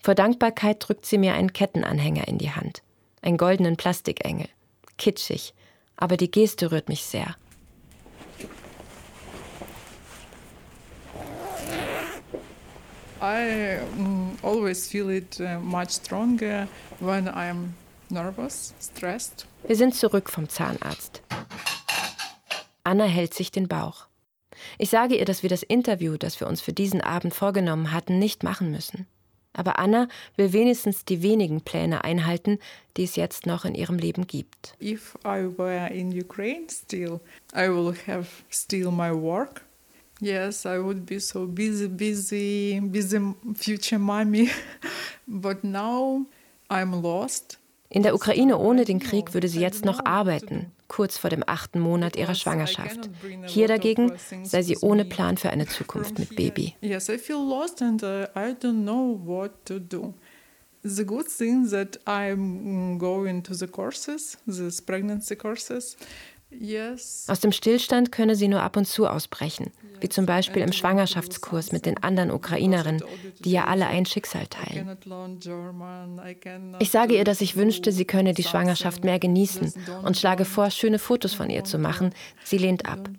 [SPEAKER 2] Vor Dankbarkeit drückt sie mir einen Kettenanhänger in die Hand. Einen goldenen Plastikengel. Kitschig. Aber die Geste rührt mich sehr.
[SPEAKER 11] I um, always feel it uh, much stronger when I'm nervous, stressed.
[SPEAKER 2] Wir sind zurück vom Zahnarzt. Anna hält sich den Bauch. Ich sage ihr, dass wir das Interview, das wir uns für diesen Abend vorgenommen hatten, nicht machen müssen. Aber Anna will wenigstens die wenigen Pläne einhalten, die es jetzt noch in ihrem Leben gibt.
[SPEAKER 11] If I were in Ukraine still, I will have still my work. Yes, I would be so busy, busy, busy future mommy. <laughs> But now I'm lost.
[SPEAKER 2] In der Ukraine ohne den Krieg würde sie jetzt noch arbeiten, kurz vor dem achten Monat ihrer Schwangerschaft. Hier dagegen sei sie ohne Plan für eine Zukunft mit Baby.
[SPEAKER 11] Uh. The good thing that I'm going to the courses, these pregnancy courses. Yes.
[SPEAKER 2] Aus dem Stillstand könne sie nur ab und zu ausbrechen, wie zum Beispiel im Schwangerschaftskurs mit den anderen Ukrainerinnen, die ja alle ein Schicksal teilen. Ich sage ihr, dass ich wünschte, sie könne die Schwangerschaft mehr genießen und schlage vor, schöne Fotos von ihr zu machen. Sie lehnt ab.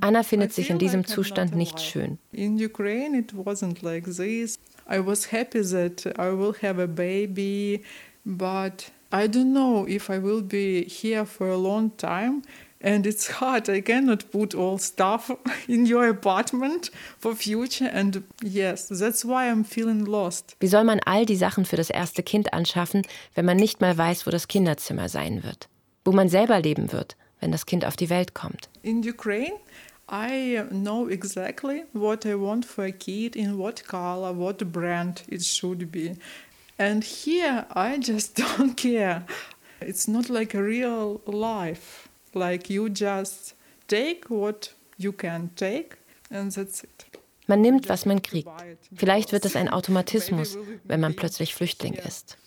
[SPEAKER 2] Anna findet sich in diesem Zustand nicht schön.
[SPEAKER 11] In Ukraine it wasn't like this. I was happy that I will have a baby, but I don't know if I will be here for a long time. And it's hard. I cannot put all stuff <laughs> in your apartment for future. And yes, that's why I'm feeling lost.
[SPEAKER 2] Wie soll man all die Sachen für das erste Kind anschaffen, wenn man nicht mal weiß, wo das Kinderzimmer sein wird? Wo man selber leben wird, wenn das Kind auf die Welt kommt?
[SPEAKER 11] In Ukraine, I know exactly what I want for a kid, in what color, what brand it should be. And here I just <laughs> don't care. It's not like a real life. Like you just take what you can take and that's it.
[SPEAKER 2] Man nimmt, was man kriegt. Vielleicht wird es ein Automatismus, wenn man plötzlich Flüchtling ist.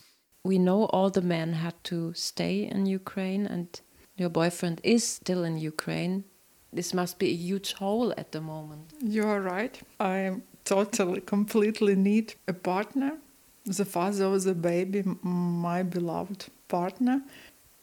[SPEAKER 17] We know all the men had to stay in Ukraine and your boyfriend is still in Ukraine. This must be a huge hole at the moment.
[SPEAKER 11] You are right. I totally, completely need a partner the father of the baby, my beloved partner.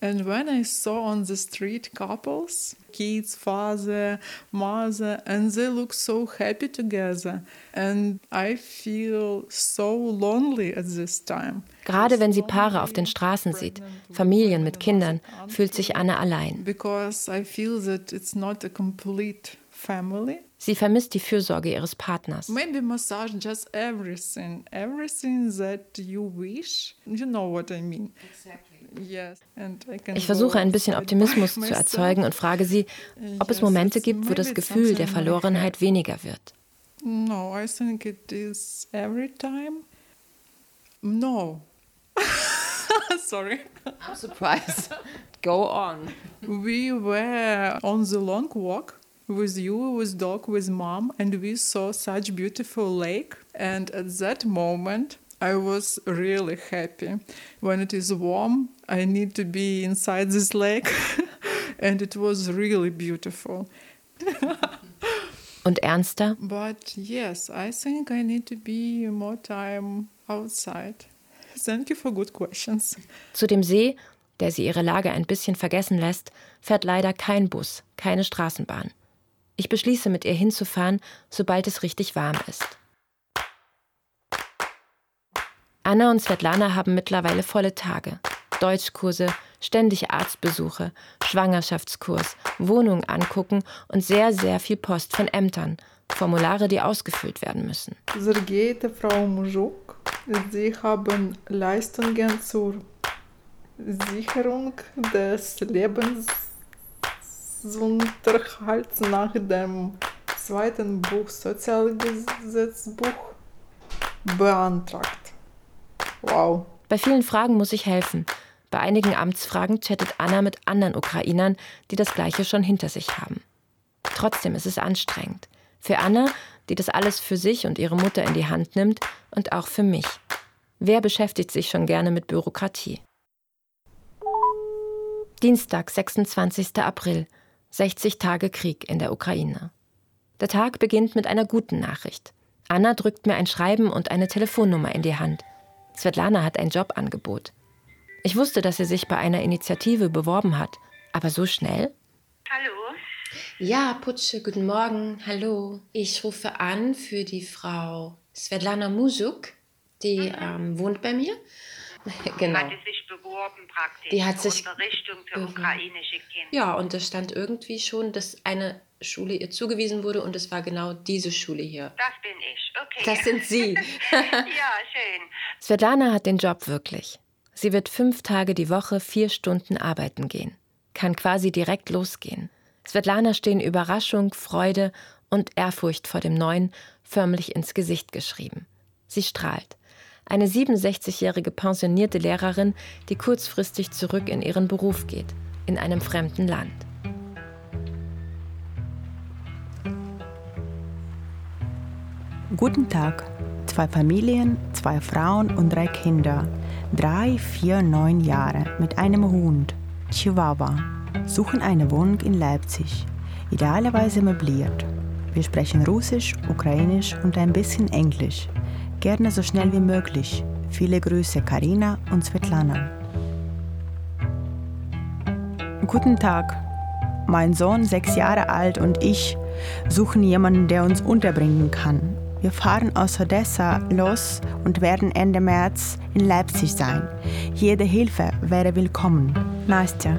[SPEAKER 11] And when I saw on the street couples, kids, father, mother, and they look so happy together, and I feel so lonely at this time.
[SPEAKER 2] Gerade wenn sie Paare auf den Straßen sieht, Familien mit Kindern, fühlt sich Anna allein.
[SPEAKER 11] Because I feel that it's not a complete family.
[SPEAKER 2] Sie vermisst die Fürsorge ihres Partners.
[SPEAKER 11] Maybe massage just everything, everything that you wish. You know what I mean. Yes. And I can
[SPEAKER 2] Ich versuche ein bisschen Optimismus zu erzeugen und frage sie, ob es Momente gibt, wo das Gefühl der Verlorenheit weniger wird.
[SPEAKER 11] No, I think it is every time. No. <laughs> Sorry.
[SPEAKER 17] I'm surprised. Go on.
[SPEAKER 11] We were on the long walk with you, with dog, with mom, and we saw such beautiful lake. And at that moment, I was really happy. When it is warm, I need to be inside this lake, <laughs> and it was really beautiful.
[SPEAKER 2] Und ernster?
[SPEAKER 11] But yes, I think I need to be more time outside. Thank you for good questions.
[SPEAKER 2] Zu dem See, der sie ihre Lage ein bisschen vergessen lässt, fährt leider kein Bus, keine Straßenbahn. Ich beschließe, mit ihr hinzufahren, sobald es richtig warm ist. Anna und Svetlana haben mittlerweile volle Tage. Deutschkurse, ständig Arztbesuche, Schwangerschaftskurs, Wohnung angucken und sehr, sehr viel Post von Ämtern, Formulare, die ausgefüllt werden müssen.
[SPEAKER 11] Sehr geehrte Frau Mujuk, Sie haben Leistungen zur Sicherung des Lebensunterhalts nach dem zweiten Buch Sozialgesetzbuch beantragt. Wow.
[SPEAKER 2] Bei vielen Fragen muss ich helfen. Bei einigen Amtsfragen chattet Anna mit anderen Ukrainern, die das Gleiche schon hinter sich haben. Trotzdem ist es anstrengend. Für Anna, die das alles für sich und ihre Mutter in die Hand nimmt, und auch für mich. Wer beschäftigt sich schon gerne mit Bürokratie? Dienstag, 26. April. 60 Tage Krieg in der Ukraine. Der Tag beginnt mit einer guten Nachricht. Anna drückt mir ein Schreiben und eine Telefonnummer in die Hand. Svetlana hat ein Jobangebot. Ich wusste, dass sie sich bei einer Initiative beworben hat. Aber so schnell?
[SPEAKER 22] Hallo.
[SPEAKER 2] Ja, Putsche, guten Morgen. Hallo. Ich rufe an für die Frau Svetlana Mujuk. Die ähm, wohnt bei mir. <laughs> genau.
[SPEAKER 22] Hat sie sich beworben praktisch
[SPEAKER 2] Die hat sich
[SPEAKER 22] Unterrichtung für
[SPEAKER 2] Mhm.
[SPEAKER 22] ukrainische Kinder.
[SPEAKER 2] Ja, und es stand irgendwie schon, dass eine Schule ihr zugewiesen wurde und es war genau diese Schule hier.
[SPEAKER 22] Das bin ich, okay.
[SPEAKER 2] Das sind Sie. <laughs>
[SPEAKER 22] ja, schön.
[SPEAKER 2] Svetlana hat den Job wirklich. Sie wird fünf Tage die Woche vier Stunden arbeiten gehen. Kann quasi direkt losgehen. Svetlana stehen Überraschung, Freude und Ehrfurcht vor dem Neuen förmlich ins Gesicht geschrieben. Sie strahlt. Eine 67-jährige pensionierte Lehrerin, die kurzfristig zurück in ihren Beruf geht, in einem fremden Land.
[SPEAKER 10] Guten Tag. Zwei Familien, zwei Frauen und drei Kinder. Drei, vier, neun Jahre mit einem Hund. Chihuahua. Suchen eine Wohnung in Leipzig. Idealerweise möbliert. Wir sprechen Russisch, Ukrainisch und ein bisschen Englisch. Gerne so schnell wie möglich. Viele Grüße, Karina und Svetlana. Guten Tag. Mein Sohn, sechs Jahre alt, und ich suchen jemanden, der uns unterbringen kann. Wir fahren aus Odessa los und werden Ende März in Leipzig sein. Jede Hilfe wäre willkommen. Nastja.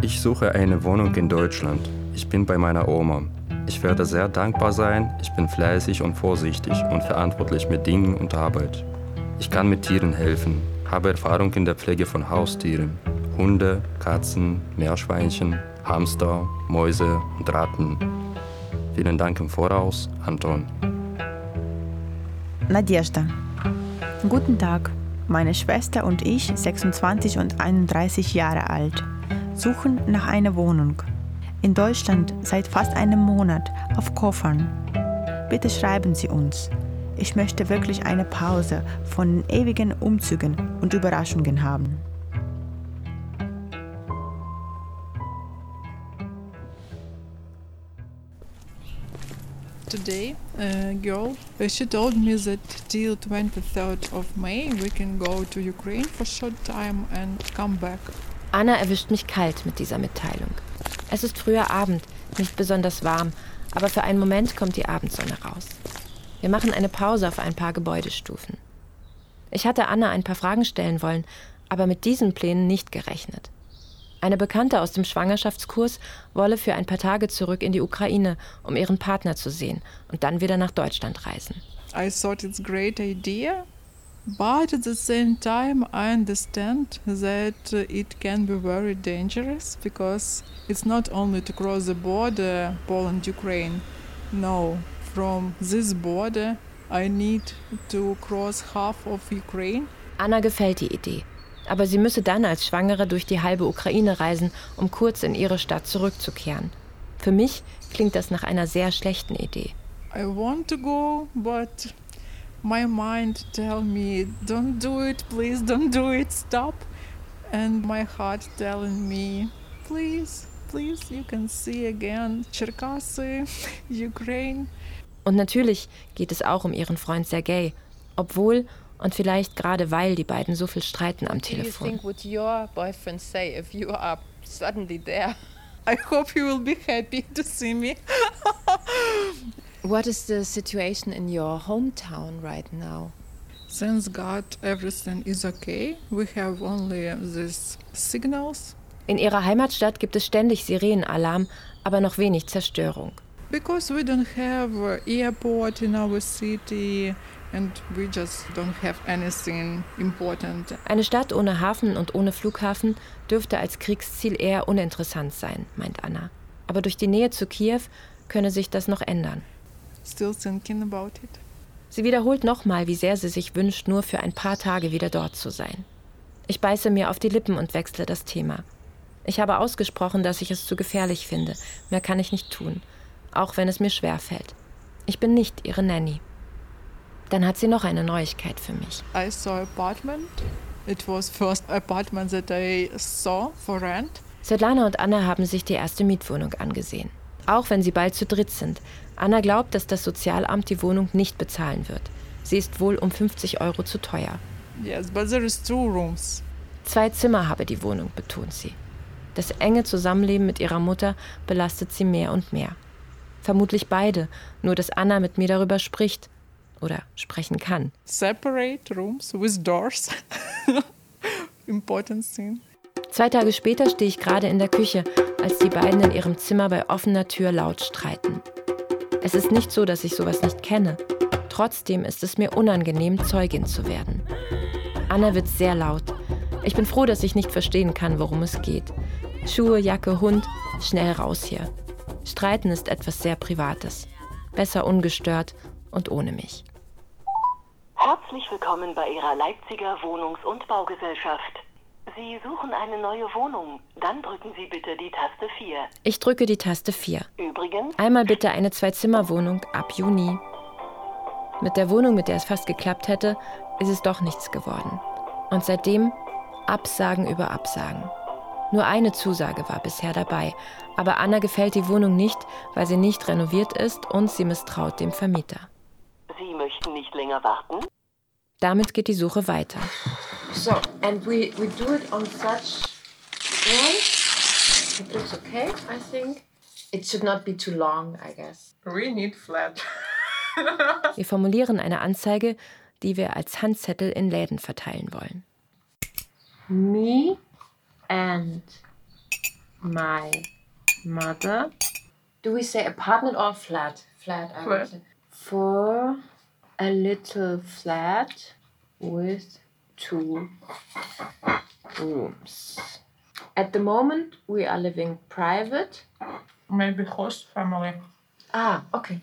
[SPEAKER 13] Ich suche eine Wohnung in Deutschland. Ich bin bei meiner Oma. Ich werde sehr dankbar sein. Ich bin fleißig und vorsichtig und verantwortlich mit Dingen und Arbeit. Ich kann mit Tieren helfen, habe Erfahrung in der Pflege von Haustieren. Hunde, Katzen, Meerschweinchen, Hamster, Mäuse und Ratten. Vielen Dank im Voraus, Anton.
[SPEAKER 10] Nadежda. Guten Tag. Meine Schwester und ich, 26 und 31 Jahre alt, suchen nach einer Wohnung. In Deutschland seit fast einem Monat auf Koffern. Bitte schreiben Sie uns. Ich möchte wirklich eine Pause von ewigen Umzügen und Überraschungen haben.
[SPEAKER 11] Today, a girl, uh, she told me that till 23rd of May we can go to Ukraine for short time and come back.
[SPEAKER 2] Anna erwischt mich kalt mit dieser Mitteilung. Es ist früher Abend, nicht besonders warm, aber für einen Moment kommt die Abendsonne raus. Wir machen eine Pause auf ein paar Gebäudestufen. Ich hatte Anna ein paar Fragen stellen wollen, aber mit diesen Plänen nicht gerechnet. Eine Bekannte aus dem Schwangerschaftskurs wolle für ein paar Tage zurück in die Ukraine, um ihren Partner zu sehen und dann wieder nach Deutschland reisen.
[SPEAKER 11] I thought it's a great idea, but at the same time I understand that it can be very dangerous because it's not only to cross the border Poland-Ukraine. No, from this border I need to cross half of Ukraine.
[SPEAKER 2] Anna gefällt die Idee. Aber sie müsse dann als Schwangere durch die halbe Ukraine reisen, um kurz in ihre Stadt zurückzukehren. Für mich klingt das nach einer sehr schlechten Idee.
[SPEAKER 11] I want to go, but my mind tell me don't do it, please don't do it, stop. And my heart telling me, please, please, you can see again Cherkasy, Ukraine.
[SPEAKER 2] Und natürlich geht es auch um ihren Freund Sergei, obwohl und vielleicht gerade weil die beiden so viel streiten am Telefon.
[SPEAKER 11] Do you think would your boyfriend say if you are suddenly there? I hope he will be happy to see me. <laughs>
[SPEAKER 17] What is the situation in your hometown right now?
[SPEAKER 11] Thanks God, everything is okay. We have only these signals.
[SPEAKER 2] In ihrer Heimatstadt gibt es ständig Sirenenalarm, aber noch wenig Zerstörung.
[SPEAKER 11] Because we don't have airport in our city and we just don't have anything important.
[SPEAKER 2] Eine Stadt ohne Hafen und ohne Flughafen dürfte als Kriegsziel eher uninteressant sein, meint Anna. Aber durch die Nähe zu Kiew könne sich das noch ändern.
[SPEAKER 11] Still thinking about it.
[SPEAKER 2] Sie wiederholt nochmal, wie sehr sie sich wünscht, nur für ein paar Tage wieder dort zu sein. Ich beiße mir auf die Lippen und wechsle das Thema. Ich habe ausgesprochen, dass ich es zu gefährlich finde. Mehr kann ich nicht tun, auch wenn es mir schwer fällt. Ich bin nicht ihre Nanny. Dann hat sie noch eine Neuigkeit für mich.
[SPEAKER 11] I saw apartment. It was first apartment that I saw for rent.
[SPEAKER 2] Svetlana und Anna haben sich die erste Mietwohnung angesehen. Auch wenn sie bald zu dritt sind. Anna glaubt, dass das Sozialamt die Wohnung nicht bezahlen wird. Sie ist wohl um 50 Euro zu teuer.
[SPEAKER 11] Yes, but there is two rooms.
[SPEAKER 2] Zwei Zimmer habe die Wohnung, betont sie. Das enge Zusammenleben mit ihrer Mutter belastet sie mehr und mehr. Vermutlich beide, nur dass Anna mit mir darüber spricht oder sprechen kann.
[SPEAKER 11] Separate rooms with doors. <laughs> Important thing.
[SPEAKER 2] Zwei Tage später stehe ich gerade in der Küche, als die beiden in ihrem Zimmer bei offener Tür laut streiten. Es ist nicht so, dass ich sowas nicht kenne. Trotzdem ist es mir unangenehm, Zeugin zu werden. Anna wird sehr laut. Ich bin froh, dass ich nicht verstehen kann, worum es geht. Schuhe, Jacke, Hund, schnell raus hier. Streiten ist etwas sehr Privates. Besser ungestört und ohne mich.
[SPEAKER 15] Herzlich willkommen bei Ihrer Leipziger Wohnungs- und Baugesellschaft. Sie suchen eine neue Wohnung. Dann drücken Sie bitte die Taste 4.
[SPEAKER 2] Ich drücke die Taste 4.
[SPEAKER 15] Übrigens.
[SPEAKER 2] Einmal bitte eine Zwei-Zimmer-Wohnung ab Juni. Mit der Wohnung, mit der es fast geklappt hätte, ist es doch nichts geworden. Und seitdem Absagen über Absagen. Nur eine Zusage war bisher dabei, aber Anna gefällt die Wohnung nicht, weil sie nicht renoviert ist und sie misstraut dem Vermieter.
[SPEAKER 15] Sie möchten nicht länger warten?
[SPEAKER 2] Damit geht die Suche weiter.
[SPEAKER 12] So, and we, we do it on such way. It looks okay, I think. It should not be too long, I guess.
[SPEAKER 11] We need flat.
[SPEAKER 2] Wir formulieren eine Anzeige, die wir als Handzettel in Läden verteilen wollen.
[SPEAKER 12] Me and my mother. Do we say apartment or flat? Flat, I would say. For a little flat with two rooms. At the moment, we are living private.
[SPEAKER 11] Maybe host family.
[SPEAKER 12] Ah, okay.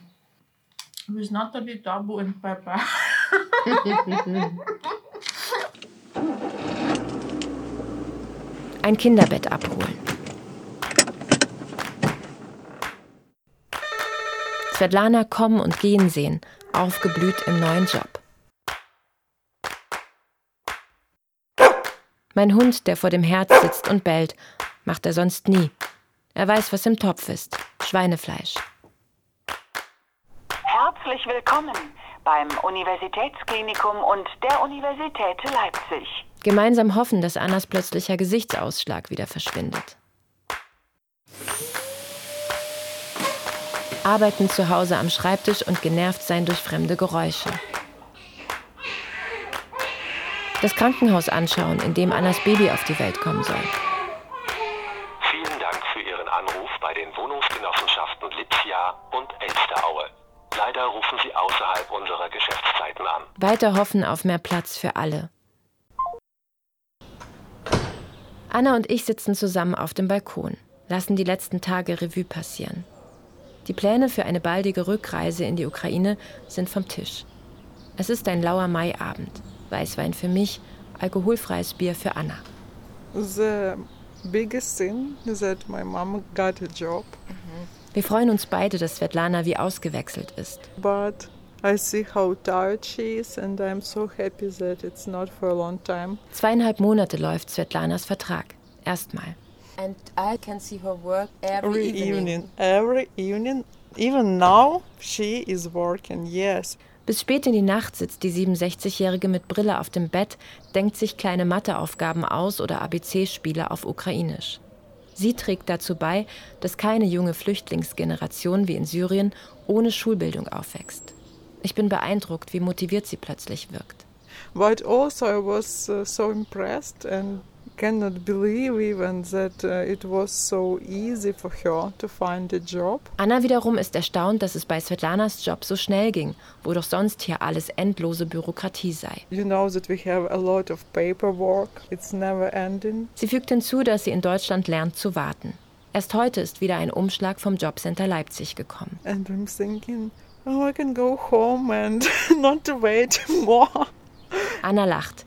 [SPEAKER 11] With Natalie, Tabu and Peppa.
[SPEAKER 2] Ein Kinderbett abholen. Svetlana kommen und gehen sehen, aufgeblüht im neuen Job. Mein Hund, der vor dem Herd sitzt und bellt, macht er sonst nie. Er weiß, was im Topf ist. Schweinefleisch.
[SPEAKER 15] Herzlich willkommen beim Universitätsklinikum und der Universität Leipzig.
[SPEAKER 2] Gemeinsam hoffen, dass Annas plötzlicher Gesichtsausschlag wieder verschwindet arbeiten zu Hause am Schreibtisch und genervt sein durch fremde Geräusche. Das Krankenhaus anschauen, in dem Annas Baby auf die Welt kommen soll.
[SPEAKER 23] Vielen Dank für Ihren Anruf bei den Wohnungsgenossenschaften Lipsia und Elsteraue. Leider rufen Sie außerhalb unserer Geschäftszeiten an.
[SPEAKER 2] Weiter hoffen auf mehr Platz für alle. Anna und ich sitzen zusammen auf dem Balkon, lassen die letzten Tage Revue passieren. Die Pläne für eine baldige Rückreise in die Ukraine sind vom Tisch. Es ist ein lauer Maiabend. Weißwein für mich, alkoholfreies Bier für Anna.
[SPEAKER 11] The biggest thing is that my mom got a job.
[SPEAKER 2] Wir freuen uns beide, dass Svetlana wie ausgewechselt ist.
[SPEAKER 11] But I see how tired she is and I'm so happy that it's not for a long time.
[SPEAKER 2] Zweieinhalb Monate läuft Svetlanas Vertrag. Erstmal.
[SPEAKER 12] And I can see her work every,
[SPEAKER 11] Every
[SPEAKER 12] evening.
[SPEAKER 11] evening, every evening. Even now she is working, yes.
[SPEAKER 2] Bis spät in die Nacht sitzt die 67-Jährige mit Brille auf dem Bett, denkt sich kleine Matheaufgaben aus oder ABC-Spiele auf Ukrainisch. Sie trägt dazu bei, dass keine junge Flüchtlingsgeneration wie in Syrien ohne Schulbildung aufwächst. Ich bin beeindruckt, wie motiviert sie plötzlich wirkt.
[SPEAKER 11] But also I was uh, so impressed and cannot believe even that uh, it was so easy for her to find a job.
[SPEAKER 2] Anna wiederum ist erstaunt, dass es bei Svetlanas Job so schnell ging, wo doch sonst hier alles endlose Bürokratie sei.
[SPEAKER 11] You know that we have a lot of paperwork. It's never ending.
[SPEAKER 2] Sie fügt hinzu, dass sie in Deutschland lernt zu warten. Erst heute ist wieder ein Umschlag vom Jobcenter Leipzig gekommen.
[SPEAKER 11] And I'm thinking, oh, I can go home and <laughs> not wait <laughs> more.
[SPEAKER 2] Anna lacht.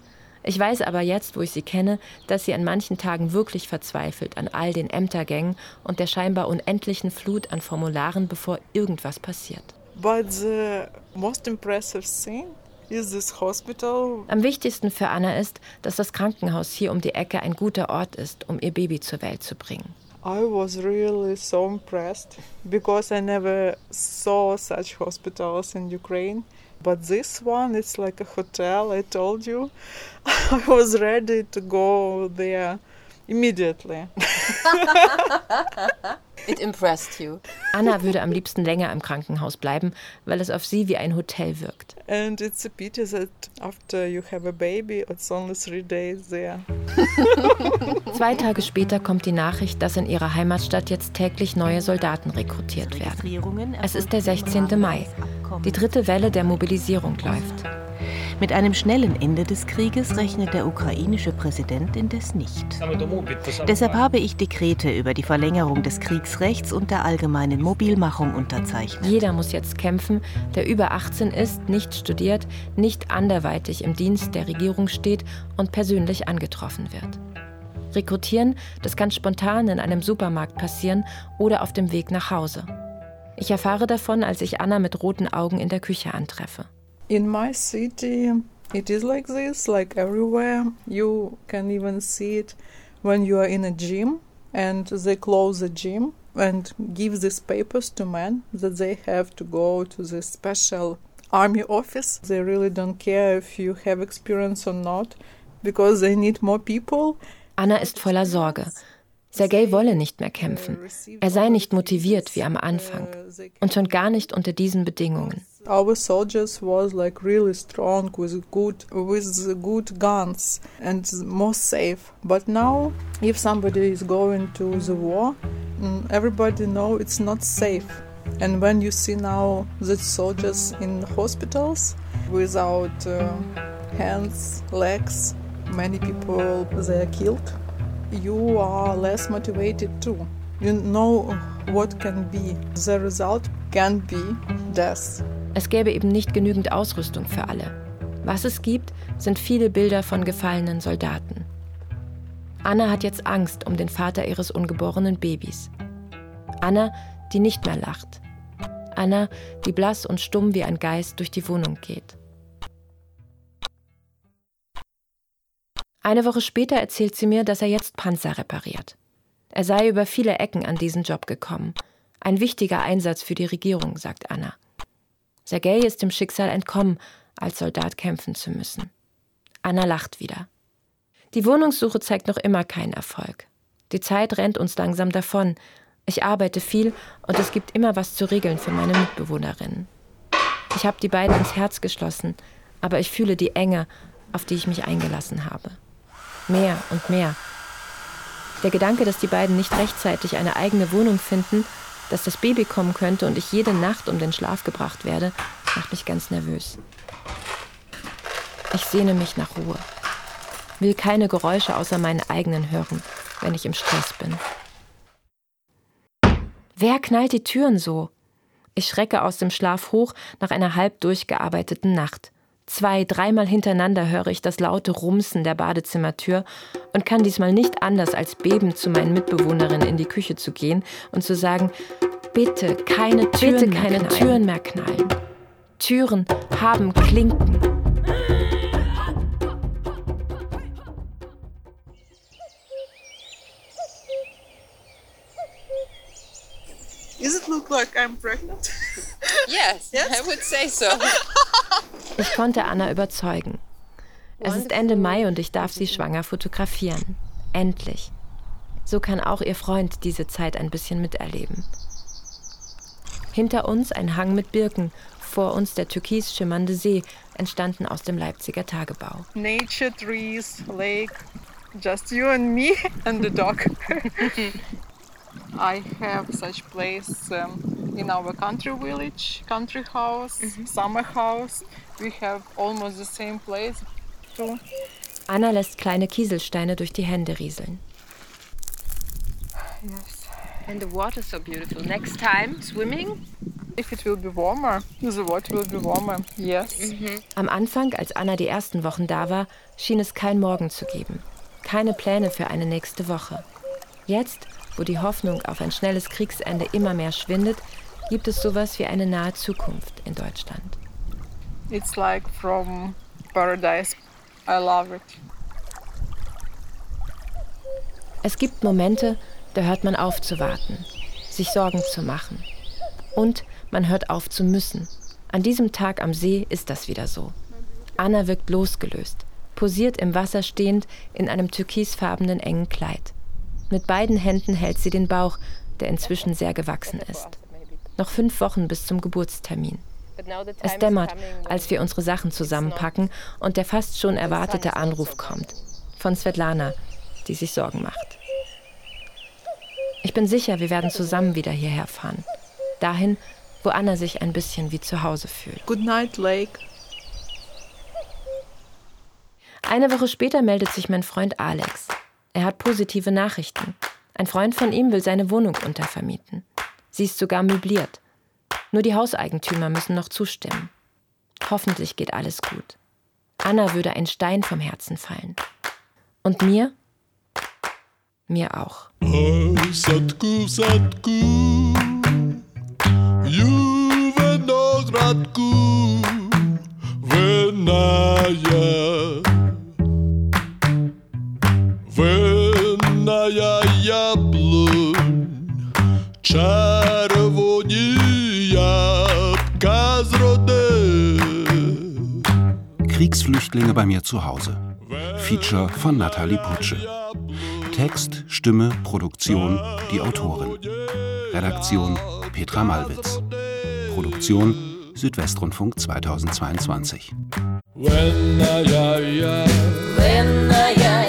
[SPEAKER 2] Ich weiß aber jetzt, wo ich sie kenne, dass sie an manchen Tagen wirklich verzweifelt an all den Ämtergängen und der scheinbar unendlichen Flut an Formularen, bevor irgendwas passiert.
[SPEAKER 11] But the most impressive thing is this hospital.
[SPEAKER 2] Am wichtigsten für Anna ist, dass das Krankenhaus hier um die Ecke ein guter Ort ist, um ihr Baby zur Welt zu bringen.
[SPEAKER 11] I was really so impressed because I never saw such hospitals in Ukraine. But this one, it's like a hotel, I told you. <laughs> I was ready to go there immediately. <laughs>
[SPEAKER 12] It impressed you.
[SPEAKER 2] Anna würde am liebsten länger im Krankenhaus bleiben, weil es auf sie wie ein Hotel wirkt.
[SPEAKER 11] And it's a pity that after you have a baby, it's only three days there. <laughs>
[SPEAKER 2] Zwei Tage später kommt die Nachricht, dass in ihrer Heimatstadt jetzt täglich neue Soldaten rekrutiert werden. Es ist der 16. Mai. Die dritte Welle der Mobilisierung läuft.
[SPEAKER 9] Mit einem schnellen Ende des Krieges rechnet der ukrainische Präsident indes nicht. Deshalb habe ich Dekrete über die Verlängerung des Kriegsrechts und der allgemeinen Mobilmachung unterzeichnet.
[SPEAKER 2] Jeder muss jetzt kämpfen, der über 18 ist, nicht studiert, nicht anderweitig im Dienst der Regierung steht und persönlich angetroffen wird. Rekrutieren, das kann spontan in einem Supermarkt passieren oder auf dem Weg nach Hause. Ich erfahre davon, als ich Anna mit roten Augen in der Küche antreffe.
[SPEAKER 11] In my city, it is like this, like everywhere. You can even see it when you are in a gym and they close the gym and give these papers to men that they have to go to this special army office. They really don't care if you have experience or not because they need more people.
[SPEAKER 2] Anna ist voller Sorge. Sergei wolle nicht mehr kämpfen. Er sei nicht motiviert wie am Anfang und schon gar nicht unter diesen Bedingungen.
[SPEAKER 11] Our soldiers was like really strong with good with good guns and more safe. But now, if somebody is going to the war, mm, everybody know it's not safe. And when you see now the soldiers in hospitals without uh, hands, legs, many people they are killed. You are less motivated too. You know what can be. The result can be death.
[SPEAKER 2] Es gäbe eben nicht genügend Ausrüstung für alle. Was es gibt, sind viele Bilder von gefallenen Soldaten. Anna hat jetzt Angst um den Vater ihres ungeborenen Babys. Anna, die nicht mehr lacht. Anna, die blass und stumm wie ein Geist durch die Wohnung geht. Eine Woche später erzählt sie mir, dass er jetzt Panzer repariert. Er sei über viele Ecken an diesen Job gekommen. Ein wichtiger Einsatz für die Regierung, sagt Anna. Sergei ist dem Schicksal entkommen, als Soldat kämpfen zu müssen. Anna lacht wieder. Die Wohnungssuche zeigt noch immer keinen Erfolg. Die Zeit rennt uns langsam davon. Ich arbeite viel und es gibt immer was zu regeln für meine Mitbewohnerinnen. Ich habe die beiden ins Herz geschlossen, aber ich fühle die Enge, auf die ich mich eingelassen habe. Mehr und mehr. Der Gedanke, dass die beiden nicht rechtzeitig eine eigene Wohnung finden, Dass das Baby kommen könnte und ich jede Nacht um den Schlaf gebracht werde, macht mich ganz nervös. Ich sehne mich nach Ruhe. Will keine Geräusche außer meinen eigenen hören, wenn ich im Stress bin. Wer knallt die Türen so? Ich schrecke aus dem Schlaf hoch nach einer halb durchgearbeiteten Nacht. Zwei, dreimal hintereinander höre ich das laute Rumsen der Badezimmertür und kann diesmal nicht anders als bebend zu meinen Mitbewohnerinnen in die Küche zu gehen und zu sagen, bitte keine Türen, bitte keine mehr Türen mehr knallen. Türen haben Klinken.
[SPEAKER 11] Does it look like I'm pregnant?
[SPEAKER 24] Yes, I would say so.
[SPEAKER 2] Ich konnte Anna überzeugen. Es ist Ende Mai und ich darf sie schwanger fotografieren. Endlich. So kann auch ihr Freund diese Zeit ein bisschen miterleben. Hinter uns ein Hang mit Birken, vor uns der türkis schimmernde See, entstanden aus dem Leipziger Tagebau.
[SPEAKER 11] Nature, trees, lake, just you and me <laughs> and the dog. <laughs> I have such place um, in our country village, country house, summer house. We have almost the same place too.
[SPEAKER 2] Anna lässt kleine Kieselsteine durch die Hände rieseln.
[SPEAKER 11] Yes.
[SPEAKER 12] And the water so beautiful. Next time, swimming?
[SPEAKER 11] If it will be warmer, the water will be warmer. Yes.
[SPEAKER 2] Am Anfang, als Anna die ersten Wochen da war, schien es kein Morgen zu geben. Keine Pläne für eine nächste Woche. Jetzt, wo die Hoffnung auf ein schnelles Kriegsende immer mehr schwindet, gibt es sowas wie eine nahe Zukunft in Deutschland.
[SPEAKER 11] It's like from paradise. I love it.
[SPEAKER 2] Es gibt Momente, da hört man auf zu warten, sich Sorgen zu machen. Und man hört auf zu müssen. An diesem Tag am See ist das wieder so. Anna wirkt losgelöst, posiert im Wasser stehend in einem türkisfarbenen engen Kleid. Mit beiden Händen hält sie den Bauch, der inzwischen sehr gewachsen ist. Noch fünf Wochen bis zum Geburtstermin. Es dämmert, als wir unsere Sachen zusammenpacken und der fast schon erwartete Anruf kommt. Von Svetlana, die sich Sorgen macht. Ich bin sicher, wir werden zusammen wieder hierher fahren. Dahin, wo Anna sich ein bisschen wie zu Hause fühlt.
[SPEAKER 11] Good night, Lake.
[SPEAKER 2] Eine Woche später meldet sich mein Freund Alex. Er hat positive Nachrichten. Ein Freund von ihm will seine Wohnung untervermieten. Sie ist sogar möbliert. Nur die Hauseigentümer müssen noch zustimmen. Hoffentlich geht alles gut. Anna würde ein Stein vom Herzen fallen. Und mir? Mir auch.
[SPEAKER 25] Satku, satku. Juvenogradku. Venaya.
[SPEAKER 26] Kriegsflüchtlinge bei mir zu Hause. Feature von Nathalie Putsche. Text, Stimme, Produktion, die Autorin. Redaktion Petra Malwitz. Produktion Südwestrundfunk 2022.
[SPEAKER 25] When I, I, I, When I, I,